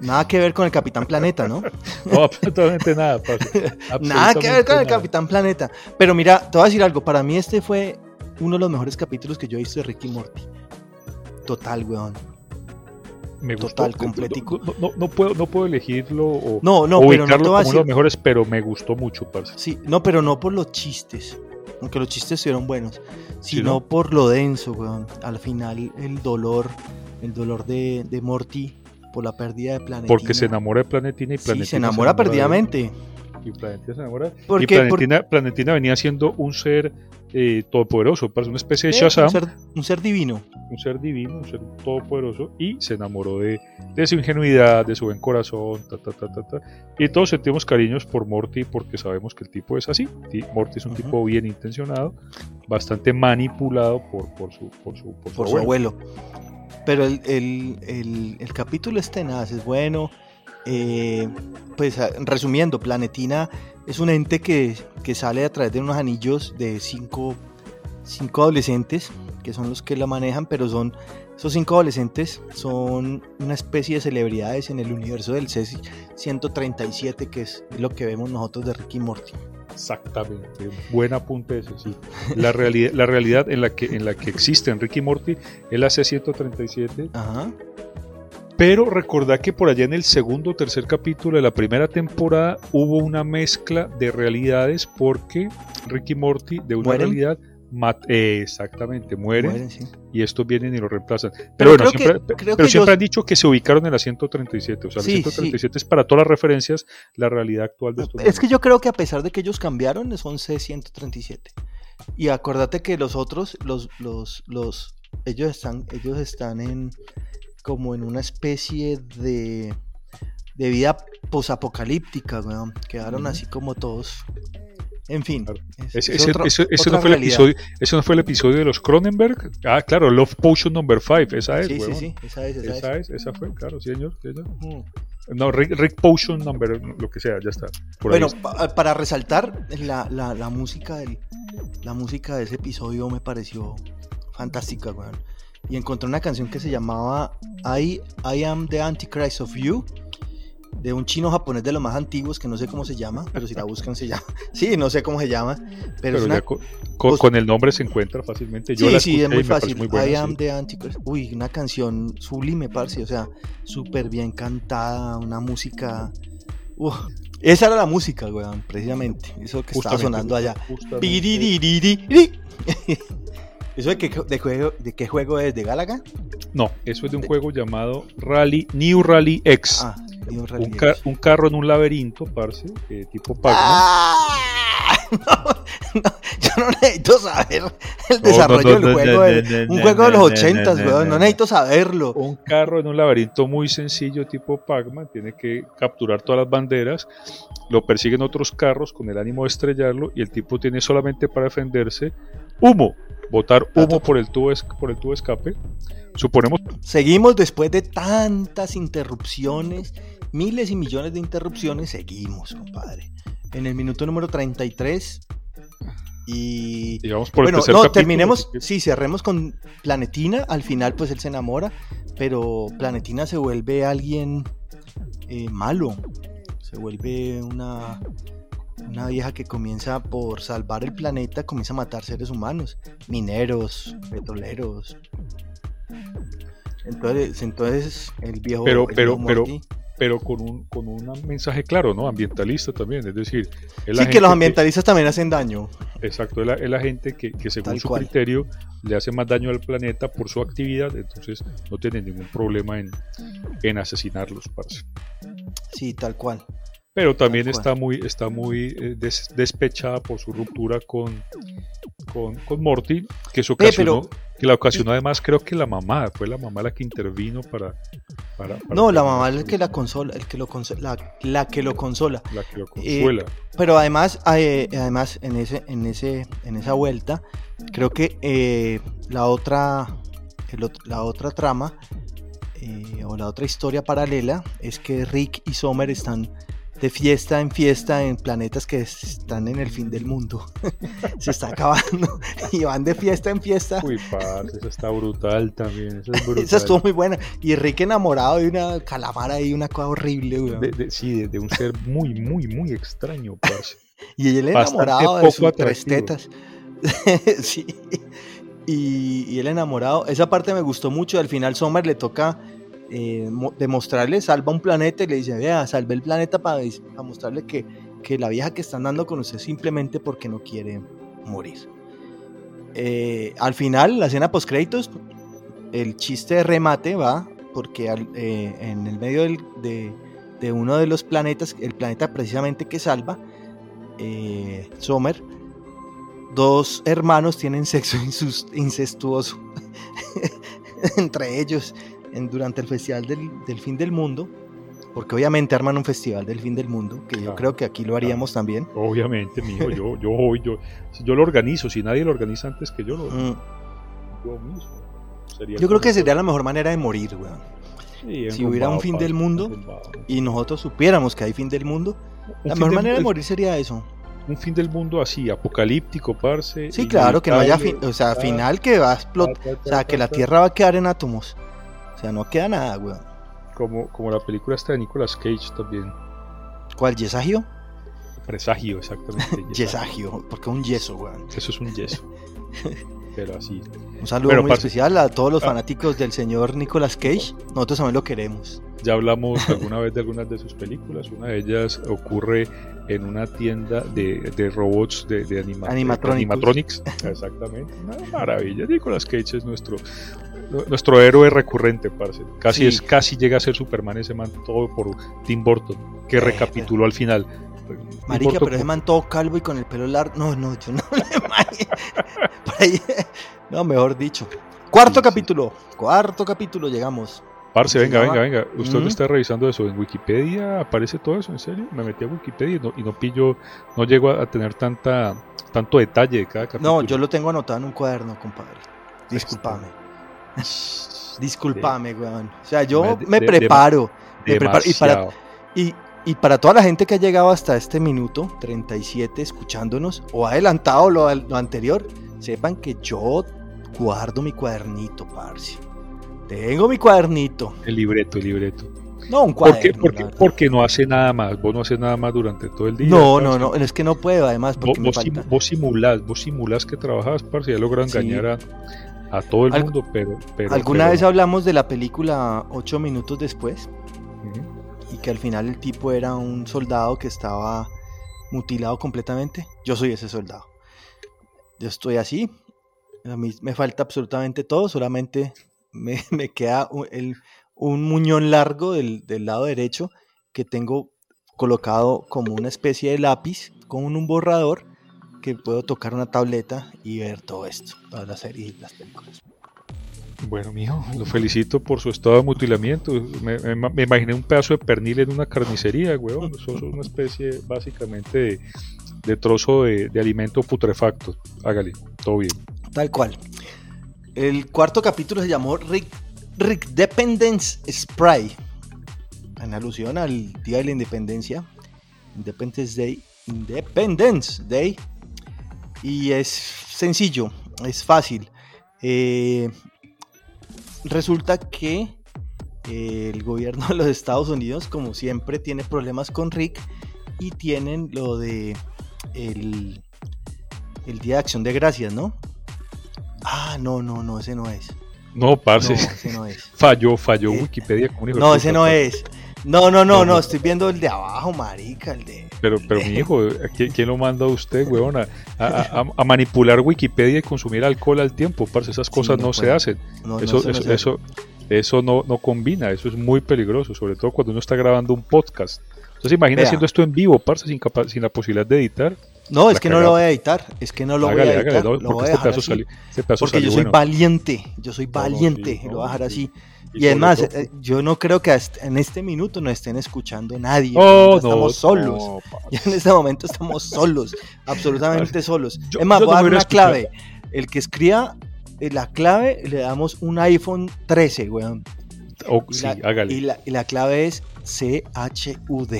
Nada que ver con el Capitán Planeta, ¿no? No, absolutamente nada, parce. Nada que ver con el Absolutamente. Capitán Planeta. Pero mira, te voy a decir algo. Para mí este fue uno de los mejores capítulos que yo he visto de Ricky Morty. Total, weón. Me gustó. Total, completico. No, no- no puedo, no puedo elegirlo o, No, no, pero no ubicarlo te voy a como uno de los mejores, pero me gustó mucho, parce. Sí, no, pero no por los chistes. Aunque los chistes estuvieron buenos. Sí, Sino ¿no? por lo denso, weón. Al final, el dolor. El dolor de, de Morty por la pérdida de Planetina. Porque se enamora de Planetina y Sí, Planetina se enamora perdidamente. Y Planetina se enamora. ¿Por y Planetina venía siendo un ser eh, todopoderoso, parece una especie de Shazam, un, ser, un ser divino. un ser divino, un ser todopoderoso, y se enamoró de, de su ingenuidad, de su buen corazón, ta, ta, ta, ta, ta. Y todos sentimos cariños por Morty porque sabemos que el tipo es así. Morty es un tipo bien intencionado, bastante manipulado por, por su, por su, por su por su abuelo. Pero el, el- el- el capítulo es tenaz, es bueno. Eh, pues a- resumiendo, Planetina es un ente que, que sale a través de unos anillos de cinco, cinco adolescentes, que son los que la manejan, pero son esos cinco adolescentes son una especie de celebridades en el universo del C-137, que es lo que vemos nosotros de Ricky Morty. Exactamente, buen apunte ese, sí. La realidad, la realidad en la que en la que existen Ricky y Morty es la C137, Ajá. Pero recordad que por allá en el segundo o tercer capítulo de la primera temporada hubo una mezcla de realidades porque Ricky Morty de una ¿Mueren? realidad mat- eh, exactamente mueren, Mueren, sí. y estos vienen y lo reemplazan. Pero, Pero bueno, que- siempre, creo pero que siempre ellos- han dicho que se ubicaron en la 137, o sea, Sí, la 137 es para todas las referencias la realidad actual de estos Es que yo creo que a pesar de que ellos cambiaron, son C137. Y acuérdate que los otros, los, los, los, ellos están, ellos están en como en una especie de, de vida posapocalíptica, weón. Quedaron así como todos. En fin. Es- Ese, es ese- otro- ese- ese otra no fue el episodio, ese no fue el episodio de los Cronenberg. Ah, claro, Love Potion Number 5, esa es, Sí, sí, sí, esa es, esa, es. Esa es, esa fue, claro, sí, señor. sí, señor. Ujú. No, Rick, Rick Potion Number, lo que sea, ya está. Por ahí Bueno, está. pa- para resaltar, la, la, la música del, la música de ese episodio me pareció fantástica, weón. Y encontré una canción que se llamaba I, I Am the Antichrist of You, de un chino japonés de los más antiguos, que no sé cómo se llama, pero si la buscan se llama. Sí, no sé cómo se llama, pero, pero es una... con, con- pues- con el nombre se encuentra fácilmente. Yo Sí, la sí, es muy fácil. muy buena, I sí. am the Antichrist. Uy, una canción sublime, parce. O sea, súper bien cantada, una música. Uf, esa era la música, weón, precisamente. Eso que estaba Justamente, sonando allá. ¿Eso de qué, de, juego, de qué juego es? ¿De Galaga? No, eso es de un juego llamado Rally, New Rally X. Ah, New un, Rally ca- X. un carro en un laberinto, parce, eh, tipo Pac-Man. Ah, no, no, yo no necesito saber el desarrollo del juego. un juego de los ochentas, weón. no. necesito saberlo. un carro en un laberinto muy sencillo tipo Pac-Man, tiene que capturar todas las banderas, lo persiguen otros carros con el ánimo de estrellarlo y el tipo tiene solamente para defenderse humo, botar humo por el tubo, por el tubo escape. Suponemos Seguimos después de tantas interrupciones, miles y millones de interrupciones, seguimos, compadre. En el minuto número 33 y... digamos por bueno, el no, capítulo, terminemos, que- sí, cerremos con Planetina, al final pues él se enamora, pero Planetina se vuelve alguien eh, malo, se vuelve una, una vieja que comienza por salvar el planeta, comienza a matar seres humanos, mineros, petroleros. Entonces, entonces el viejo, Pero- el pero- viejo pero- pero con un, con un mensaje claro, ¿no? Ambientalista también, es decir, es sí que los ambientalistas también hacen daño. Exacto, es la, es la gente que, que según Tal su cual. criterio le hace más daño al planeta por su actividad, entonces no tiene ningún problema en, en asesinarlos, parce. Sí, tal cual. Pero también está muy, está muy eh, des- despechada por su ruptura con, con, con Morty, que se ocasionó, pero- que la ocasionó además creo que la mamá, fue la mamá la que intervino para... para, para No, la mamá es el que la consola, el que lo consola, la, la que lo consola. la que lo Eh, consuela. Pero además, eh, además en ese, en ese, en esa vuelta, creo que la otra, el la otra trama o la otra historia paralela, es que Rick y Summer están de fiesta en fiesta en planetas que están en el fin del mundo. Se está acabando y van de fiesta en fiesta. Uy, parce, esa está brutal también. Esa, es brutal. Esa estuvo muy buena. Y Rick enamorado de una calamara ahí, una cosa horrible. De- de- sí, de, de un ser muy, muy, muy extraño, parce. Y él enamorado de sus tres tetas. sí. Y, y él enamorado. Esa parte me gustó mucho. Al final Sommer le toca eh, demostrarle, salva un planeta y le dice, vea, salvé el planeta para, mostrarle que, que la vieja que están dando con usted simplemente porque no quiere morir. Eh, al final, la escena post créditos, el chiste de remate va porque eh, en el medio del- de, de uno de los planetas, el planeta precisamente que salva, eh, Sommer, dos hermanos tienen sexo incestuoso entre ellos en- durante el festival del, del fin del mundo, porque obviamente arman un festival del fin del mundo, que yo Claro, creo que aquí lo haríamos también. Obviamente, mijo, yo, yo voy, yo, yo lo organizo, si nadie lo organiza antes que yo, lo, Mm, yo mismo. Sería Yo creo que sería la mejor manera de morir, weón. Sí, si hubiera un fin parce, del mundo. Y nosotros supiéramos que hay fin del mundo. Un La mejor del- manera de morir sería eso. Un fin del mundo así, apocalíptico, parce. Sí, claro, que no haya fin, o sea, final que va a explotar. ta, ta, O sea, que la Tierra va a quedar en átomos. O sea, no queda nada, weón. Como, como la película esta de Nicolas Cage también. ¿Cuál yesagio? Presagio, exactamente. Yesagio, porque es un yeso, weón. Eso es un yeso. Pero así. Un saludo muy parce. especial a todos los Ah. fanáticos del señor Nicolas Cage. Nosotros también lo queremos. Ya hablamos alguna vez de algunas de sus películas. Una de ellas ocurre en una tienda de, de robots de, de, anima- de animatronics. Exactamente. Una maravilla. Nicolas Cage es nuestro nuestro héroe recurrente, parce. Casi Sí. es casi llega a ser Superman ese man todo por Tim Burton, que Eh, recapituló al final. Marica, Burton pero ese man todo calvo y con el pelo largo. No, no, yo no ahí- No, mejor dicho. Cuarto Sí, sí. capítulo. Cuarto capítulo, llegamos. Parce, venga, venga, venga. Usted no está revisando eso. En Wikipedia aparece todo eso, ¿en serio? Me metí a Wikipedia y no, y no pillo, no llego a, tener tanta, tanto detalle de cada capítulo. No, yo lo tengo anotado en un cuaderno, compadre. Disculpame. Disculpame, weón. O sea, yo De- me de- preparo. me preparo. Y para, y, y para toda la gente que ha llegado hasta este minuto 37 escuchándonos o ha adelantado lo, lo anterior, sepan que yo guardo mi cuadernito, parce. Tengo mi cuadernito. El libreto, el libreto. No, un ¿Por qué? cuaderno. Porque, porque no hace nada más. Vos no haces nada más durante todo el día. no, parce. no, no, es que no puedo, además, Vos, porque me vos sim- falta. vos simulás, vos simulás que trabajas, parce, ya logran Sí. engañar a, a todo el Al- mundo, pero... pero Alguna pero vez hablamos de la película Ocho minutos después Ujú. y que al final el tipo era un soldado que estaba mutilado completamente. Yo soy ese soldado. Yo estoy así. A mí me falta absolutamente todo, solamente me, me queda un, el- un muñón largo del, del lado derecho que tengo colocado como una especie de lápiz con un borrador que puedo tocar una tableta y ver todo esto, todas las series y las películas. Bueno, mijo, lo felicito por su estado de mutilamiento. Me, me- me imaginé un pedazo de pernil en una carnicería, weón. Eso es una especie, básicamente, de, de trozo de, de alimento putrefacto. Hágale, todo bien. Tal cual. El cuarto capítulo se llamó Rick, Rick Dependence Spray. En alusión al Día de la Independencia. Independence Day. Independence Day. Y es sencillo, es fácil. Eh, resulta que eh, el gobierno de los Estados Unidos, como siempre, tiene problemas con Rick y tienen lo de el, el Día de Acción de Gracias, ¿no? Ah, no, no, no, ese no es. No, No, parce, ese no es. falló, falló Eh, Wikipedia. como No, ese no es. No, no, no, No, estoy viendo el de abajo, marica, el de... Pero, pero mi hijo, ¿quién, quién lo manda a usted, weón, a, a- a- a manipular Wikipedia y consumir alcohol al tiempo? Parce, esas cosas no no, se hacen. No, eso, no eso, eso, eso no, no combina, eso es muy peligroso, sobre todo cuando uno está grabando un podcast. Entonces imagina Vea. haciendo esto en vivo, parce, sin, sin la posibilidad de editar. No, es que no lo voy a editar, es que no lo hágale, voy a editar, hágale, no, lo voy a este dejar así. este Porque yo soy bueno. valiente, yo soy No, valiente, lo no, voy a dejar sí. así. Y Y además, eh, yo no creo que en este minuto no estén escuchando nadie. Oh, no, estamos solos. no. Ya en este momento estamos solos, absolutamente solos. Yo- es más, voy no a dar una escuchado. clave. El que escriba eh, la clave le damos un iPhone 13, weón. Oh, sí, la, hágale. y la- y la clave es CHUD.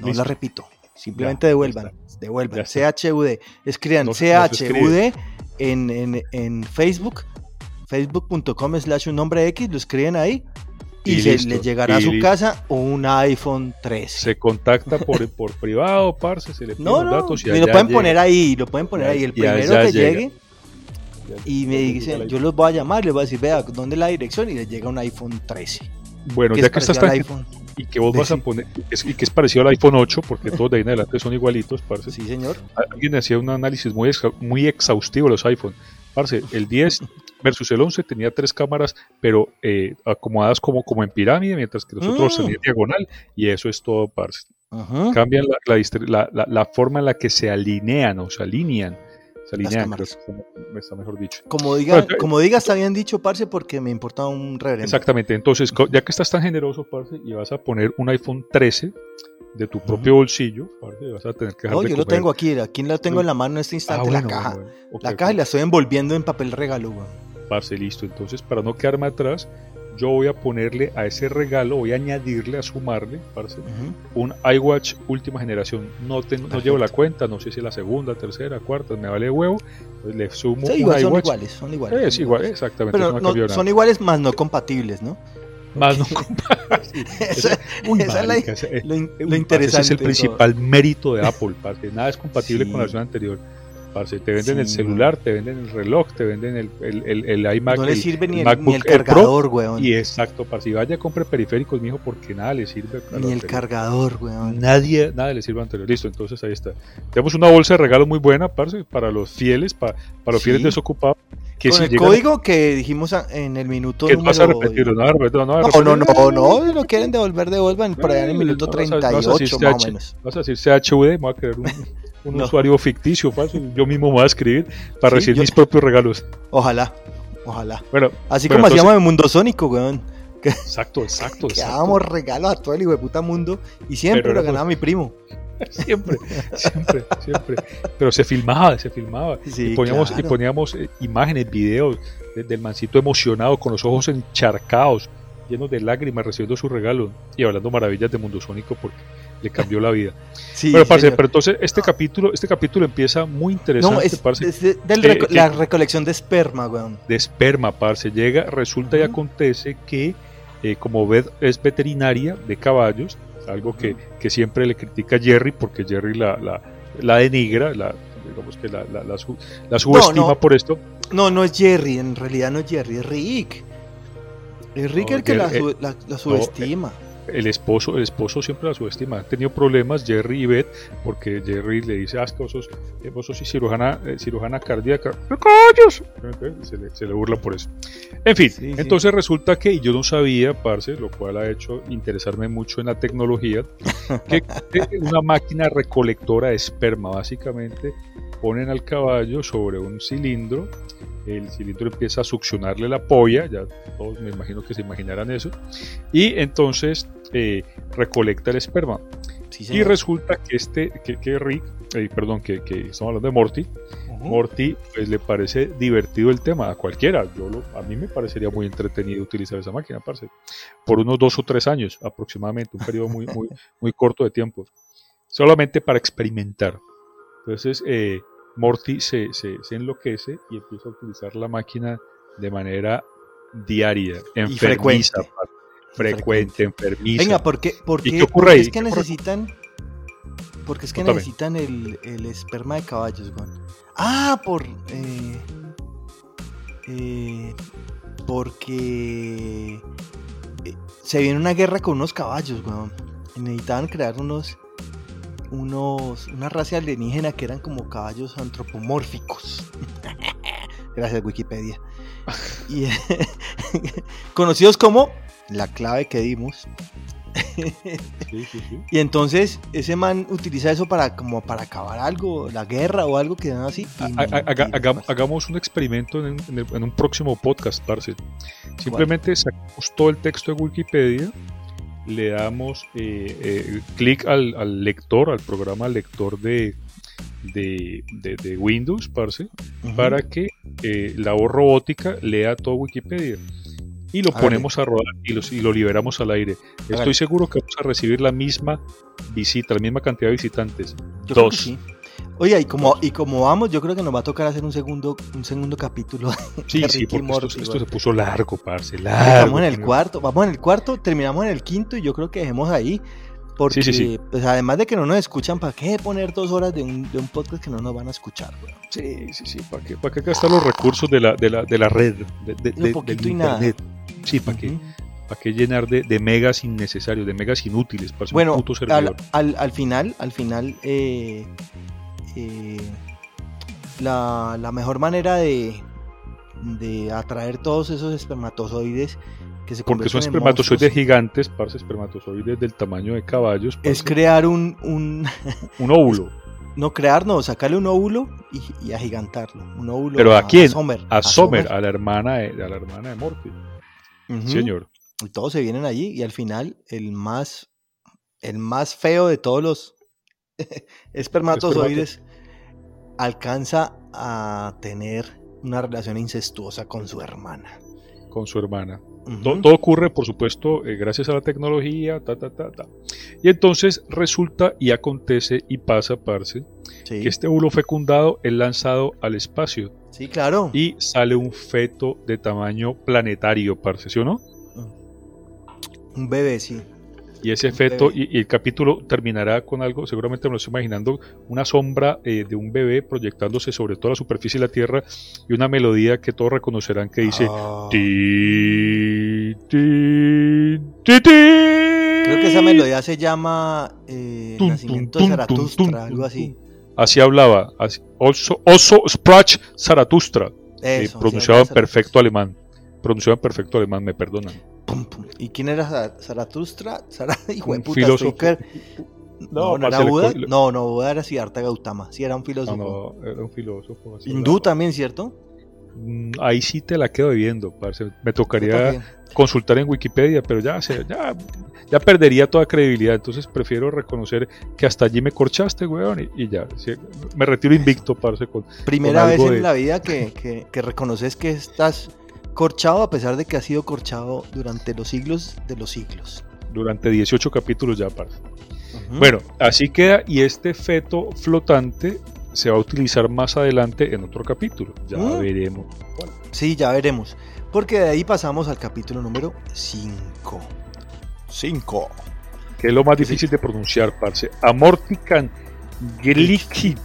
No Listo. la repito. Simplemente Ya, devuelvan. Devuelvan. CHUD. Escriban CHUD en, en, en Facebook. Facebook.com slash un nombre X. Lo escriben ahí. Y, Y les llegará a su listo. casa un iPhone 13. Se contacta por, por privado, parce, se le piden No, no, datos y y lo pueden llega. poner ahí, lo pueden poner ahí. El primero que llega. llegue y me dicen, yo los voy a llamar, les voy a decir, vea, ¿dónde es la dirección? Y les llega un iPhone 13. Bueno, que ya es que estás tan y que vos vas a poner es, y que es parecido al iPhone 8 porque todos de ahí en adelante son igualitos, parce. Sí, señor. Alguien hacía un análisis muy exa- muy exhaustivo de los iPhone. Parce, el 10 versus el 11 tenía tres cámaras, pero eh, acomodadas como, como en pirámide, mientras que los otros Mm. tenían diagonal, y eso es todo, parce. Ujú. Cambian la- la- la forma en la que se alinean o se alinean. Creo que está- mejor dicho. Como diga, Bueno, como diga, está bien dicho, parce, porque me importa un reverendo. Exactamente, entonces, ya que estás tan generoso, parce, y vas a poner un iPhone 13 de tu propio bolsillo, parce, vas a tener que dejar No, de yo lo tengo aquí, aquí lo tengo en la mano en este Ah, instante, bueno, la caja. bueno, La caja y la estoy envolviendo en papel regalo. Parce, listo. Entonces, para no quedarme atrás, yo voy a ponerle a ese regalo, voy a añadirle, a sumarle, parce, un iWatch última generación. No, tengo, no llevo la cuenta, no sé si es la segunda, tercera, cuarta, me vale huevo. Entonces, le sumo Sí, un igual, son iguales, son iguales. Es son igual, iguales. exactamente. Pero no no- son iguales, más no compatibles, ¿no? Más no Esa, Uy, esa es la- marica, ese- lo, in- uy, lo parce, interesante. Ese es el todo. principal mérito de Apple, parce. Nada es compatible Sí. con la versión anterior. Parce, te venden Sí, el celular, te venden el reloj, te venden el, el, el, el iMac. No le el- sirve ni el el, MacBook ni el Pro, cargador, weón. Y exacto, parce. Y vaya, compre periféricos, mijo, porque nada le sirve. Ni el cargador, weón. Nadie, nada le sirve anterior. Listo, entonces ahí está. Tenemos una bolsa de regalos muy buena, parce, para los fieles, para, para los fieles Sí. desocupados. Que Con si el llegan- código que dijimos en el minuto que vas a número... repetirlo, no, vas a repetirlo, no, No, no, no, no, si lo quieren devolver, devuelvan por allá en el Eh, minuto vas a- vas a 38, decir más o menos. Vas a decir CHUD, me voy a crear un, un No. usuario ficticio, falso. Yo mismo me voy a escribir para Sí, recibir yo- mis propios regalos. Ojalá, ojalá. Bueno, Así Bueno, como entonces- hacíamos en Mundo Sónico, weón. exacto, exacto. Que dábamos regalos a todo el hijo de puta mundo y siempre Pero lo ganaba mi primo. Siempre, siempre, siempre. Pero se filmaba, se filmaba. Sí, y poníamos, y poníamos eh, imágenes, videos de- del mancito emocionado, con los ojos encharcados, llenos de lágrimas, recibiendo su regalo y hablando maravillas de Mundo Sónico porque le cambió la vida. Sí, Pero, parce, señor. pero entonces este capítulo, este capítulo empieza muy interesante, No, es, parce, es de- del Eh, reco- que- la recolección de esperma, weón. de esperma, parce. Llega, resulta y acontece que, eh, como ved, es veterinaria de caballos, algo que, que siempre le critica a Jerry, porque Jerry la, la, la denigra, la, digamos que la, la, la, su- la subestima no. por esto. No, no es Jerry, en realidad no es Jerry, es Rick. Es Rick el que la, Jerry- su- la- la subestima. El esposo, el esposo siempre la subestima. Han tenido problemas Jerry y Beth, porque Jerry le dice, ah, es que vos sos, eh, vos sos cirujana, eh, cirujana cardíaca. ¡De caballos! Se le, se le burla por eso. En fin, Sí, sí. entonces resulta que yo no sabía, parce, lo cual ha hecho interesarme mucho en la tecnología, que que una máquina recolectora de esperma, básicamente, ponen al caballo sobre un cilindro, el cilindro empieza a succionarle la polla, ya todos me imagino que se imaginarán eso, y entonces eh, recolecta el esperma. Sí, Y resulta que este, que, que Rick, eh, perdón, que, que estamos hablando de Morty, Ujú. Morty pues le parece divertido el tema a cualquiera. Yo lo, a mí me parecería muy entretenido utilizar esa máquina, parce, por unos dos o tres años aproximadamente, un periodo muy, muy, muy corto de tiempo, solamente para experimentar. Entonces eh, Morty se, se, se enloquece y empieza a utilizar la máquina de manera diaria, enfermiza, frecuente. parce, frecuente, enfermiza. Venga, ¿por qué, por ¿Y qué- ocurre ahí? es que necesitan? Porque es que Contame. necesitan el, el esperma de caballos, weón. Ah, por. eh, eh, porque. eh, se viene una guerra con unos caballos, weón. Y necesitaban crear unos. Unos. Una raza alienígena que eran como caballos antropomórficos. Gracias, Wikipedia. Y, conocidos como. La clave que dimos. Sí, sí, sí. Y entonces ese man utiliza eso para como para acabar algo, la guerra o algo que dan así. Ha- no haga- hagamos un experimento en, en el- en un próximo podcast, parce. Simplemente sacamos todo el texto de Wikipedia, le damos eh, eh, clic al, al lector, al programa lector de, de, de- de Windows, parce, para que eh, la voz robótica lea todo Wikipedia. y lo ponemos a rodar y, los- y lo liberamos al aire. Estoy seguro que vamos a recibir la misma visita, la misma cantidad de visitantes. Yo Dos. Oiga, y como, y como vamos, yo creo que nos va a tocar hacer un segundo, un segundo capítulo. Sí, de sí, Ricky porque esto, Morty, esto güey. se puso largo, parce, largo. Vamos en el cuarto, vamos en el cuarto, terminamos en el quinto y yo creo que dejemos ahí. Porque, Sí, sí, sí. pues además de que no nos escuchan, ¿para qué poner dos horas de un, de un podcast que no nos van a escuchar? Sí, sí, sí, ¿para qué, para qué gastar los recursos de la, de la, de la red, de, de- Un de- poquito del y nada. internet? Sí, ¿para qué, Ujú. para qué llenar de, de megas innecesarios, de megas inútiles? Para un Bueno, puto servidor. al, al, al final, al final, eh, eh, la, la mejor manera de, de atraer todos esos espermatozoides que se Porque son espermatozoides monstruos gigantes, parce, espermatozoides del tamaño de caballos. es parce, crear un, un un óvulo. no crear, no, sacarle un óvulo y, y agigantarlo. Un óvulo ¿Pero a quién? Sommer. A Sommer, a la hermana de, a la hermana de Morty. Ujú. Señor. Y todos se vienen allí y al final el más, el más feo de todos los espermatozoides alcanza a tener una relación incestuosa con su hermana. con su hermana. Todo ocurre, por supuesto, eh, gracias a la tecnología, ta, ta, ta, ta. Y entonces resulta y acontece y pasa, parce, sí. que este óvulo fecundado es lanzado al espacio sí, claro. y sale un feto de tamaño planetario, parce, ¿sí o no? Un bebé, sí. Y ese feto, bebé. y, y el capítulo terminará con algo, seguramente me lo estoy imaginando, una sombra eh, de un bebé proyectándose sobre toda la superficie de la Tierra y una melodía que todos reconocerán que dice... Ah, Ti, ti, ti, ti. creo que esa melodía se llama eh, Tum, Nacimiento tum, de Zaratustra, tum, algo así. Así hablaba. así- oso, oso Sprach Zaratustra. eh, Eso, pronunciado en perfecto alemán. Pronunciado en perfecto alemán, me perdonan. Pum, pum. ¿Y quién era Za- Zaratustra? Zara... Hijo de puta, No, no, era Buda. No, no, Buda era Siddhartha Gautama. Sí, era un filósofo. no, era un filósofo. así Hindú también, ¿cierto? Mm, Ahí sí te la quedo viendo, parce. Me tocaría consultar en Wikipedia, pero ya, se- ya, ya perdería toda credibilidad. Entonces prefiero reconocer que hasta allí me corchaste, weón, y, y ya. sí, me retiro invicto, parce, con, Primera con vez en de- la vida que, que- que reconoces que estás corchado a pesar de que has sido corchado durante los siglos de los siglos. durante 18 capítulos ya, parce. Ujú. Bueno, así queda y este feto flotante se va a utilizar más adelante en otro capítulo. Ya Mm. veremos. Sí, ya veremos. Porque de ahí pasamos al capítulo número 5. 5. Que es lo más sí. difícil de pronunciar, parce. Amortican. Glicity.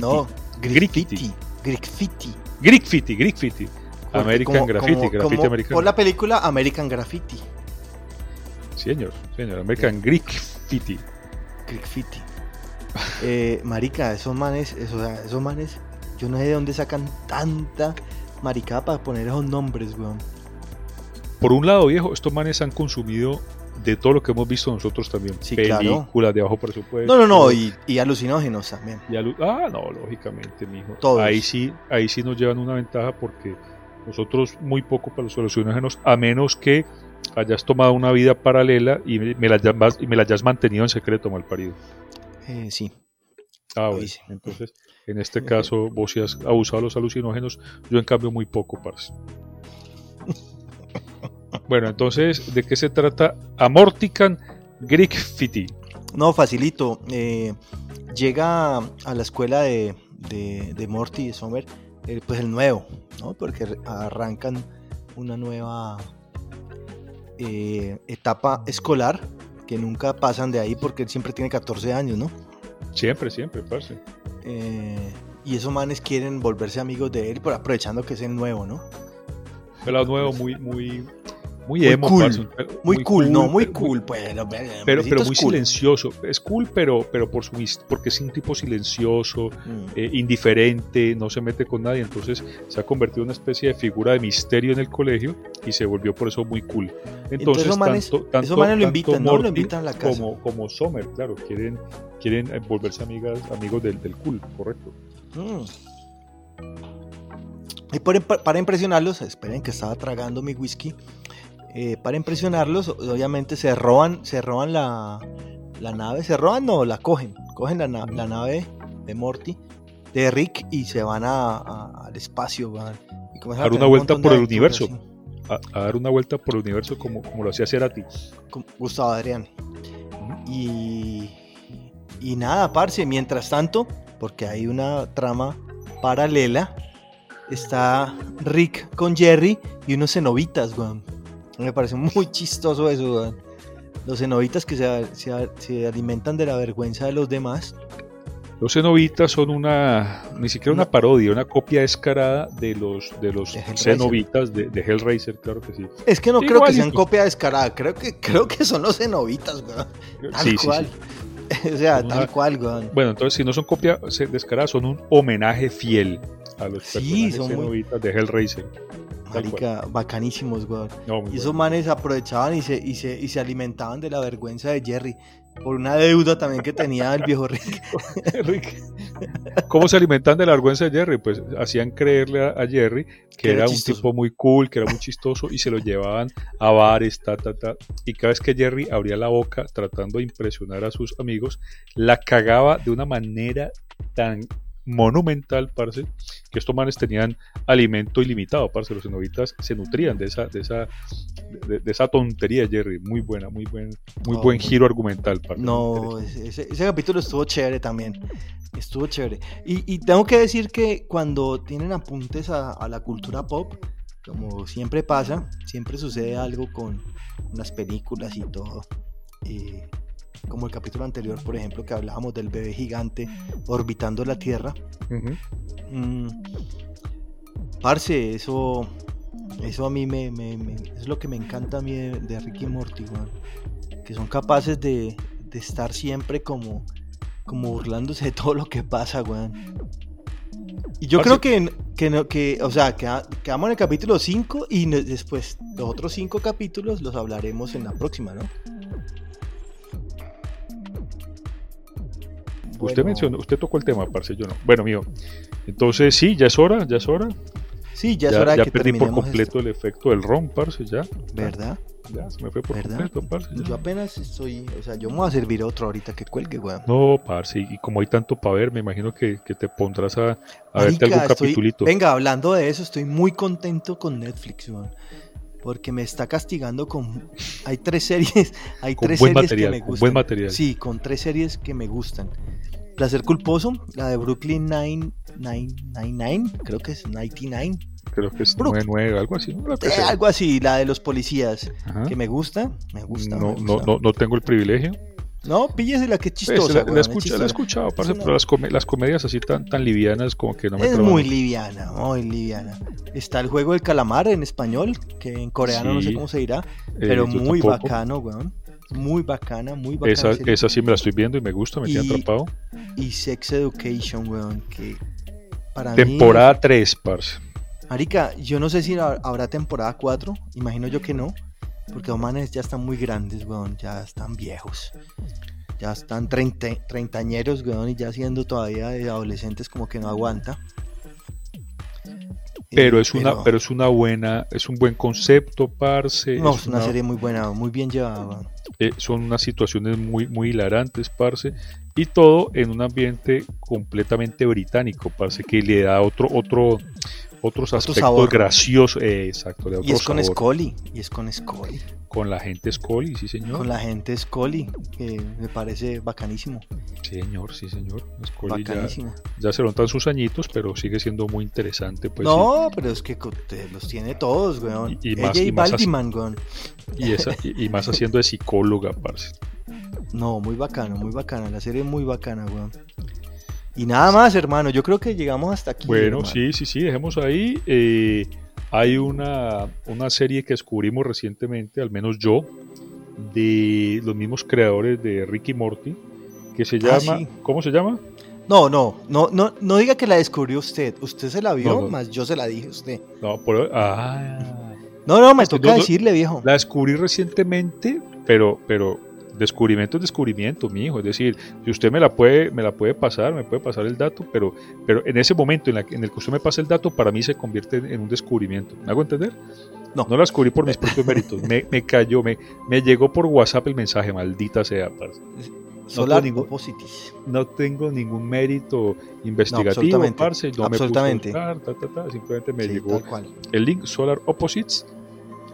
No, Griffiti. Griffiti. Griffiti. Griffiti. Griffiti. American como- Graffiti. como- graffiti como americano. Por la película American Graffiti. Señor, señor. American Graffiti. Griffiti. Eh, marica, esos manes, esos, esos manes, yo no sé de dónde sacan tanta maricada para poner esos nombres, weón. Por un lado, viejo, estos manes han consumido de todo lo que hemos visto nosotros también. Sí, claro. Películas de bajo presupuesto. No, no, no, y, y alucinógenos también. Y alu- ah, no, lógicamente, mijo. Todos. Ahí sí, ahí sí nos llevan una ventaja porque nosotros muy poco para los alucinógenos, a menos que hayas tomado una vida paralela y me, la, hayas, y me la hayas mantenido en secreto, mal parido. Eh, sí. Ah, bueno. Entonces, en este caso, vos sí has abusado de los alucinógenos, yo en cambio muy poco, parce. Bueno, entonces, ¿de qué se trata? Amortican Griffiti. No, facilito. eh, llega a la escuela de, de, de Morty y de Sommer, eh, pues el nuevo, ¿no? Porque arrancan una nueva eh, etapa escolar que nunca pasan de ahí porque él siempre tiene 14 años, ¿no? Siempre, siempre, parce. Eh, y esos manes quieren volverse amigos de él, pero aprovechando que es el nuevo, ¿no? Pelado nuevo, muy, muy, muy Muy emo, cool. parce, un pel- Muy, cool, no, muy pero- cool, pues. Pero, pero, pero muy silencioso. Es cool, pero, pero por su, mis- porque es un tipo silencioso, Mm. eh, indiferente, no se mete con nadie, entonces se ha convertido en una especie de figura de misterio en el colegio y se volvió por eso muy cool. Entonces, esos manes- tanto, tanto- esos manes lo tanto invitan, ¿no? Lo invitan a la casa. Como, como Sommer, claro, quieren, quieren eh, volverse amigas, amigos del, del cool, correcto. Mm. Y por- para impresionarlos, esperen que estaba tragando mi whisky. Eh, para impresionarlos, obviamente se roban, se roban la, la nave, se roban, no, la cogen, cogen la, na- la nave de Morty, de Rick y se van a- a- al espacio, van, y comienzan a Dar una un vuelta por el universo. a, dar una vuelta por el universo como, como lo hacía Cerati. Gustavo Adrián. Y, y nada, parce, mientras tanto, porque hay una trama paralela, está Rick con Jerry y unos cenobitas, weón. Me parece muy chistoso eso, weón. Los cenobitas que se, se, alimentan de la vergüenza de los demás. Los cenobitas son una, ni siquiera una parodia, una copia descarada de los de los cenobitas de, Hellraiser, claro que sí. Es que no creo que sean copia descarada, creo que creo que son los cenobitas, weón. Tal cual. o sea, tal cual, weón. Bueno, entonces si no son copia descarada, son un homenaje fiel a los sí, cenobitas de Hellraiser. Marica, bacanísimos, weón. y esos manes aprovechaban y se, y, se, y se alimentaban de la vergüenza de Jerry. Por una deuda también que tenía el viejo Rick. Rick. ¿Cómo se alimentan de la vergüenza de Jerry? Pues hacían creerle a, Jerry que era, un tipo muy cool, que era muy chistoso y se lo llevaban a bares, ta, ta, ta. Y cada vez que Jerry abría la boca tratando de impresionar a sus amigos, la cagaba de una manera tan monumental, parce, que estos manes tenían alimento ilimitado, parce, los cenobitas se nutrían de esa, de esa, de, esa tontería, Jerry, muy buena, muy buen, muy buen giro argumental, parce. No, ese, capítulo estuvo chévere también, estuvo chévere. Y, tengo que decir que cuando tienen apuntes a, la cultura pop, como siempre pasa, siempre sucede algo con unas películas y todo. Eh, como el capítulo anterior, por ejemplo, que hablábamos del bebé gigante orbitando la Tierra. Mm, parce, eso, eso a mí me, es lo que me encanta a mí de, Ricky Morty, que son capaces de, estar siempre como, como burlándose de todo lo que pasa, weón. Y yo creo que, que, que, o sea, que quedamos en el capítulo 5 y después los otros 5 capítulos los hablaremos en la próxima, ¿no? Usted mencionó, usted tocó el tema, parce, yo no. Bueno, mío. Entonces, sí, ya es hora, ya es hora. Sí, ya es hora ya que perdí por completo el efecto del ron, parce, ya. ¿Verdad? Ya, se me fue por completo, parce. Yo apenas estoy, o sea, yo me voy a servir otro ahorita que cuelgue, weón. No, parce, y como hay tanto para ver, me imagino que, que te pondrás a, a verte algún capitulito. Venga, hablando de eso, estoy muy contento con Netflix, weón porque me está castigando con hay tres series hay tres series que me gustan buen material sí con tres series que me gustan Placer culposo, la de Brooklyn 999, creo que es 99. Creo que es 99, algo así. Eh, algo así, la de los policías, que me gusta, me gusta. No, No, no, no tengo el privilegio. No, píllese la que es pues, chistosa. la, he escuchado, pero las, las, comedias así tan, tan livianas como que no me Es muy liviana, muy liviana. Está el juego del calamar en español, que en coreano no sé cómo se dirá, eh, pero muy bacano, weón. Muy bacana, muy bacana. Esa, esa sí me la estoy viendo y me gusta, me tiene atrapado. Y Sex Education, weón, que para Temporada 3, parce. Marica, yo no sé si habrá temporada 4, imagino yo que no, porque los manes ya están muy grandes, weón, ya están viejos. Ya están treintañeros, weón, y ya siendo todavía de adolescentes como que no aguanta. Pero es una, pero es una buena, es un buen concepto, parce. No, es una, serie muy buena, muy bien llevada. Eh, son unas situaciones muy, muy hilarantes, parce. Y todo en un ambiente completamente británico, parce, que le da otro, otro, otros aspectos graciosos. Eh, exacto, y es con Scully, y es con Scully. Con la gente Scully, sí señor. Con la gente Scully, que me parece bacanísimo. Sí señor, sí señor. Scully bacanísimo. Ya, se notan sus añitos, pero sigue siendo muy interesante. Pues, no, pero es que los tiene todos, weón. Y, más, y, más weón. Y, más haciendo de psicóloga, parce. No, muy bacano, muy bacana. La serie es muy bacana, weón. Y nada más, hermano. Yo creo que llegamos hasta aquí. Bueno, sí, sí, sí. Dejemos ahí. Eh, hay una, una serie que descubrimos recientemente, al menos yo, de los mismos creadores de Ricky Morty, que se ah, llama, ¿cómo se llama? No, no, no, no, no diga que la descubrió usted. Usted se la vio, más yo se la dije a usted. No, pero, ah. No, no, me toca decirle, viejo. La descubrí recientemente, pero, pero descubrimiento es descubrimiento, mi hijo. Es decir, si usted me la puede, me la puede pasar, me puede pasar el dato, pero, pero en ese momento en, en el que usted me pasa el dato, para mí se convierte en, un descubrimiento. ¿Me hago entender? No. No la descubrí por mis propios méritos. Me, me cayó, me, me llegó por WhatsApp el mensaje, maldita sea. No tengo, no tengo ningún mérito investigativo, no, absolutamente. no absolutamente. me buscar, ta, ta, ta, simplemente me llegó el link Solar Opposites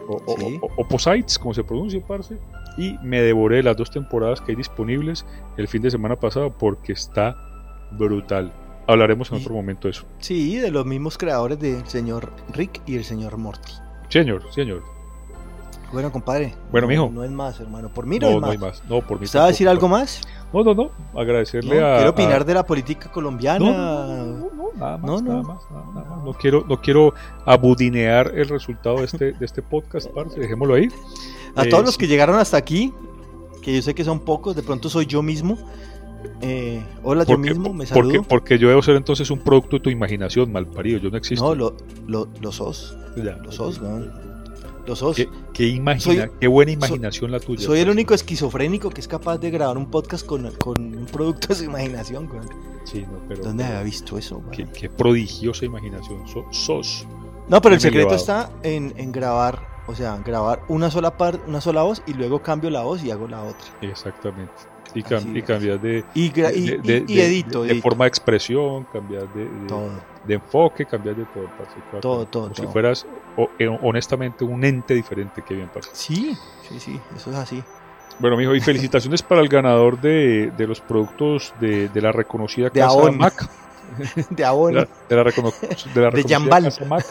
o, o- Sí. o- Opposites, como se pronuncia, parce. Y me devoré las dos temporadas que hay disponibles el fin de semana pasado porque está brutal. Hablaremos en Y- otro momento de eso. Sí, de los mismos creadores del señor Rick y el señor Morty. Señor, señor. Bueno, compadre. Bueno, no, mijo. No es más, hermano. Por mí no, No, es no más. hay más. No, por mí ¿Usted va a decir algo más? parce. No, no, no. Agradecerle No, a. quiero a- opinar de la política colombiana. No, no, no, no, nada más, No, no. nada más, nada más. No quiero, no quiero abudinear el resultado de este, de este podcast, parce. Dejémoslo ahí. A Eh, todos los que llegaron hasta aquí, que yo sé que son pocos, de pronto soy yo mismo. Eh, hola, yo mismo, me saludo. porque yo debo ser entonces un producto de tu imaginación, mal parido. Yo no existo. No, lo, lo, lo sos. Ya. Lo sos, weón. Lo sos. Qué, qué imagina- Soy- qué buena imaginación la tuya. Soy el único esquizofrénico que es capaz de grabar un podcast con, con un producto de su imaginación, weón. Sí, no, pero, ¿Dónde pero había visto eso, qué, qué prodigiosa imaginación. So- sos. No, pero el secreto elevado. está en, en grabar, o sea, grabar una sola par, una sola voz y luego cambio la voz y hago la otra. Exactamente. Y, cam- Así y es. cambiar de, Y, de, de- de- edito, de- de edito. forma de expresión, cambiar de, de- de enfoque, cambiar de todo. parce, Todo, todo, Como todo. si fueras o- eh, honestamente un ente diferente que bien parce. Sí, sí, sí, eso es así. Bueno, mijo, y felicitaciones para el ganador de, de los productos de, de la reconocida De casa Avon. Mac. De De la, de la recono- de la reconocida casa Mac.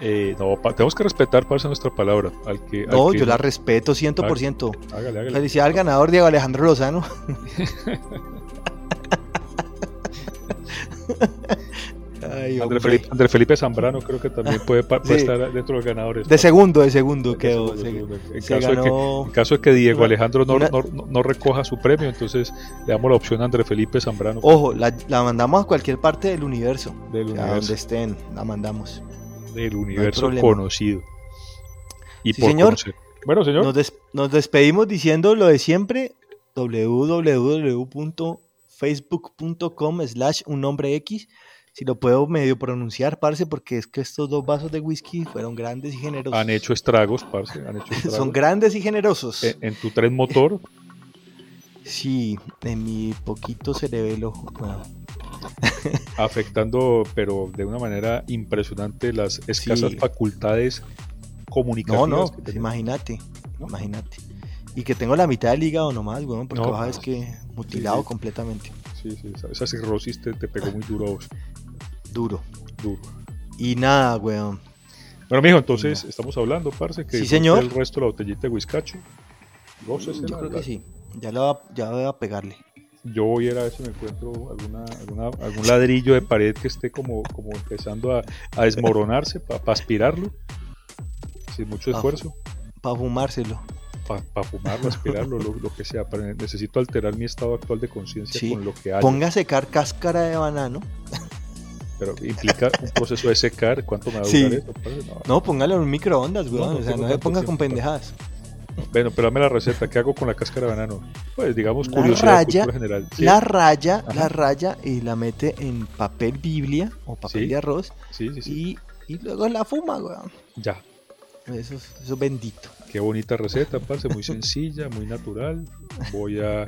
Eh, no, tenemos que respetar, parce, nuestra palabra. Al que, al No, que- yo la respeto 100%. Hágale, hágale. Felicidad al ganador Diego Alejandro Lozano. Ay, André. Felipe, André Felipe Zambrano creo que también puede, pa- puede Sí. estar dentro de los ganadores. De segundo, de segundo De quedó. segundo, se- segundo. En se caso de que- ganó En caso de que Diego Una- Alejandro no, una- no, no- no recoja su premio, entonces le damos la opción a André Felipe Zambrano Ojo, la, la mandamos a cualquier parte del universo. del A donde estén, la mandamos. del universo conocido. Y Sí, por señor. conocer. Bueno, señor, Nos, des- nos despedimos diciendo lo de siempre. www.facebook.com slash un nombre X. Si lo puedo medio pronunciar, parce, porque es que estos dos vasos de whisky fueron grandes y generosos. han hecho estragos, parce, han hecho estragos. Son grandes y generosos. en, en tu tren motor, Sí, en mi poquito cerebelo. bueno, afectando, pero de una manera impresionante, las escasas Sí. facultades No, comunicativas. no, tenemos. imagínate, imagínate. Y que tengo la mitad del hígado nomás, weón, porque No, baja es que mutilado sí. completamente. Sí, sí, esa, esa cirrosis te, te pegó muy duro a vos, Duro. duro. Y nada, weón. Bueno, mijo, entonces estamos hablando, parce, que Sí, disfrute señor. el resto de la botellita de whiskacho. Yo creo la- que sí. Ya, lo va, ya voy a pegarle. Yo voy a ir a ver si me encuentro alguna, alguna, algún ladrillo de pared que esté como, como empezando a, a desmoronarse para aspirarlo. Sin mucho esfuerzo. Para fumárselo. Para fumarlo, aspirarlo, lo, lo que sea. Pero necesito alterar mi estado actual de conciencia Sí. con lo que hay. Ponga a secar cáscara de banano. Pero implica un proceso de secar. ¿Cuánto me va a Sí. durar eso? parce? No. No, póngalo en un microondas, weón. No, no o sea, no se ponga con pendejadas. Bueno, pero dame la receta. ¿Qué hago con la cáscara de banano? Pues digamos La curiosidad raya- general. Sí, La raya, Ajá. la raya y la mete en papel biblia o papel Sí. de arroz sí, sí, sí. y, y luego la fuma, weón. Ya. Eso, es- eso es bendito. Qué bonita receta, parce, muy sencilla, muy natural. Voy a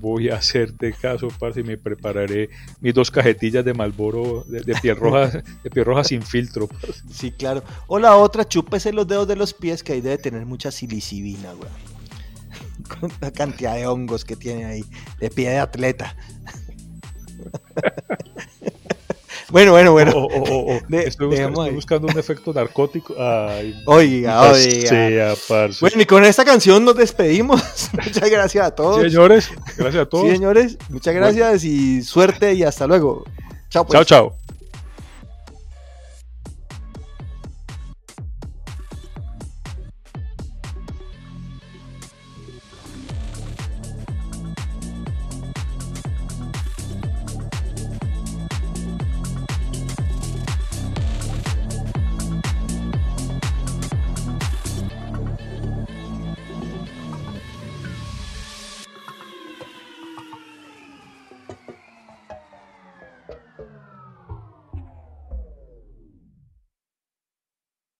voy a hacerte caso, parce, y me prepararé mis dos cajetillas de Malboro de, de piel roja, de piel roja sin filtro. parce. Sí, claro. O la otra, chúpese los dedos de los pies que ahí debe tener mucha silicibina, weón. Con la cantidad de hongos que tiene ahí, de pie de atleta. bueno, bueno, bueno. O- o- o- o, De- estoy, buscando un efecto narcótico. Ay, Oiga, oiga. sea, parce. Bueno, y con esta canción nos despedimos. Muchas gracias a todos. Sí, señores, gracias a todos. Sí, señores. Muchas gracias y suerte y hasta luego. Chao, pues. Chao, chao.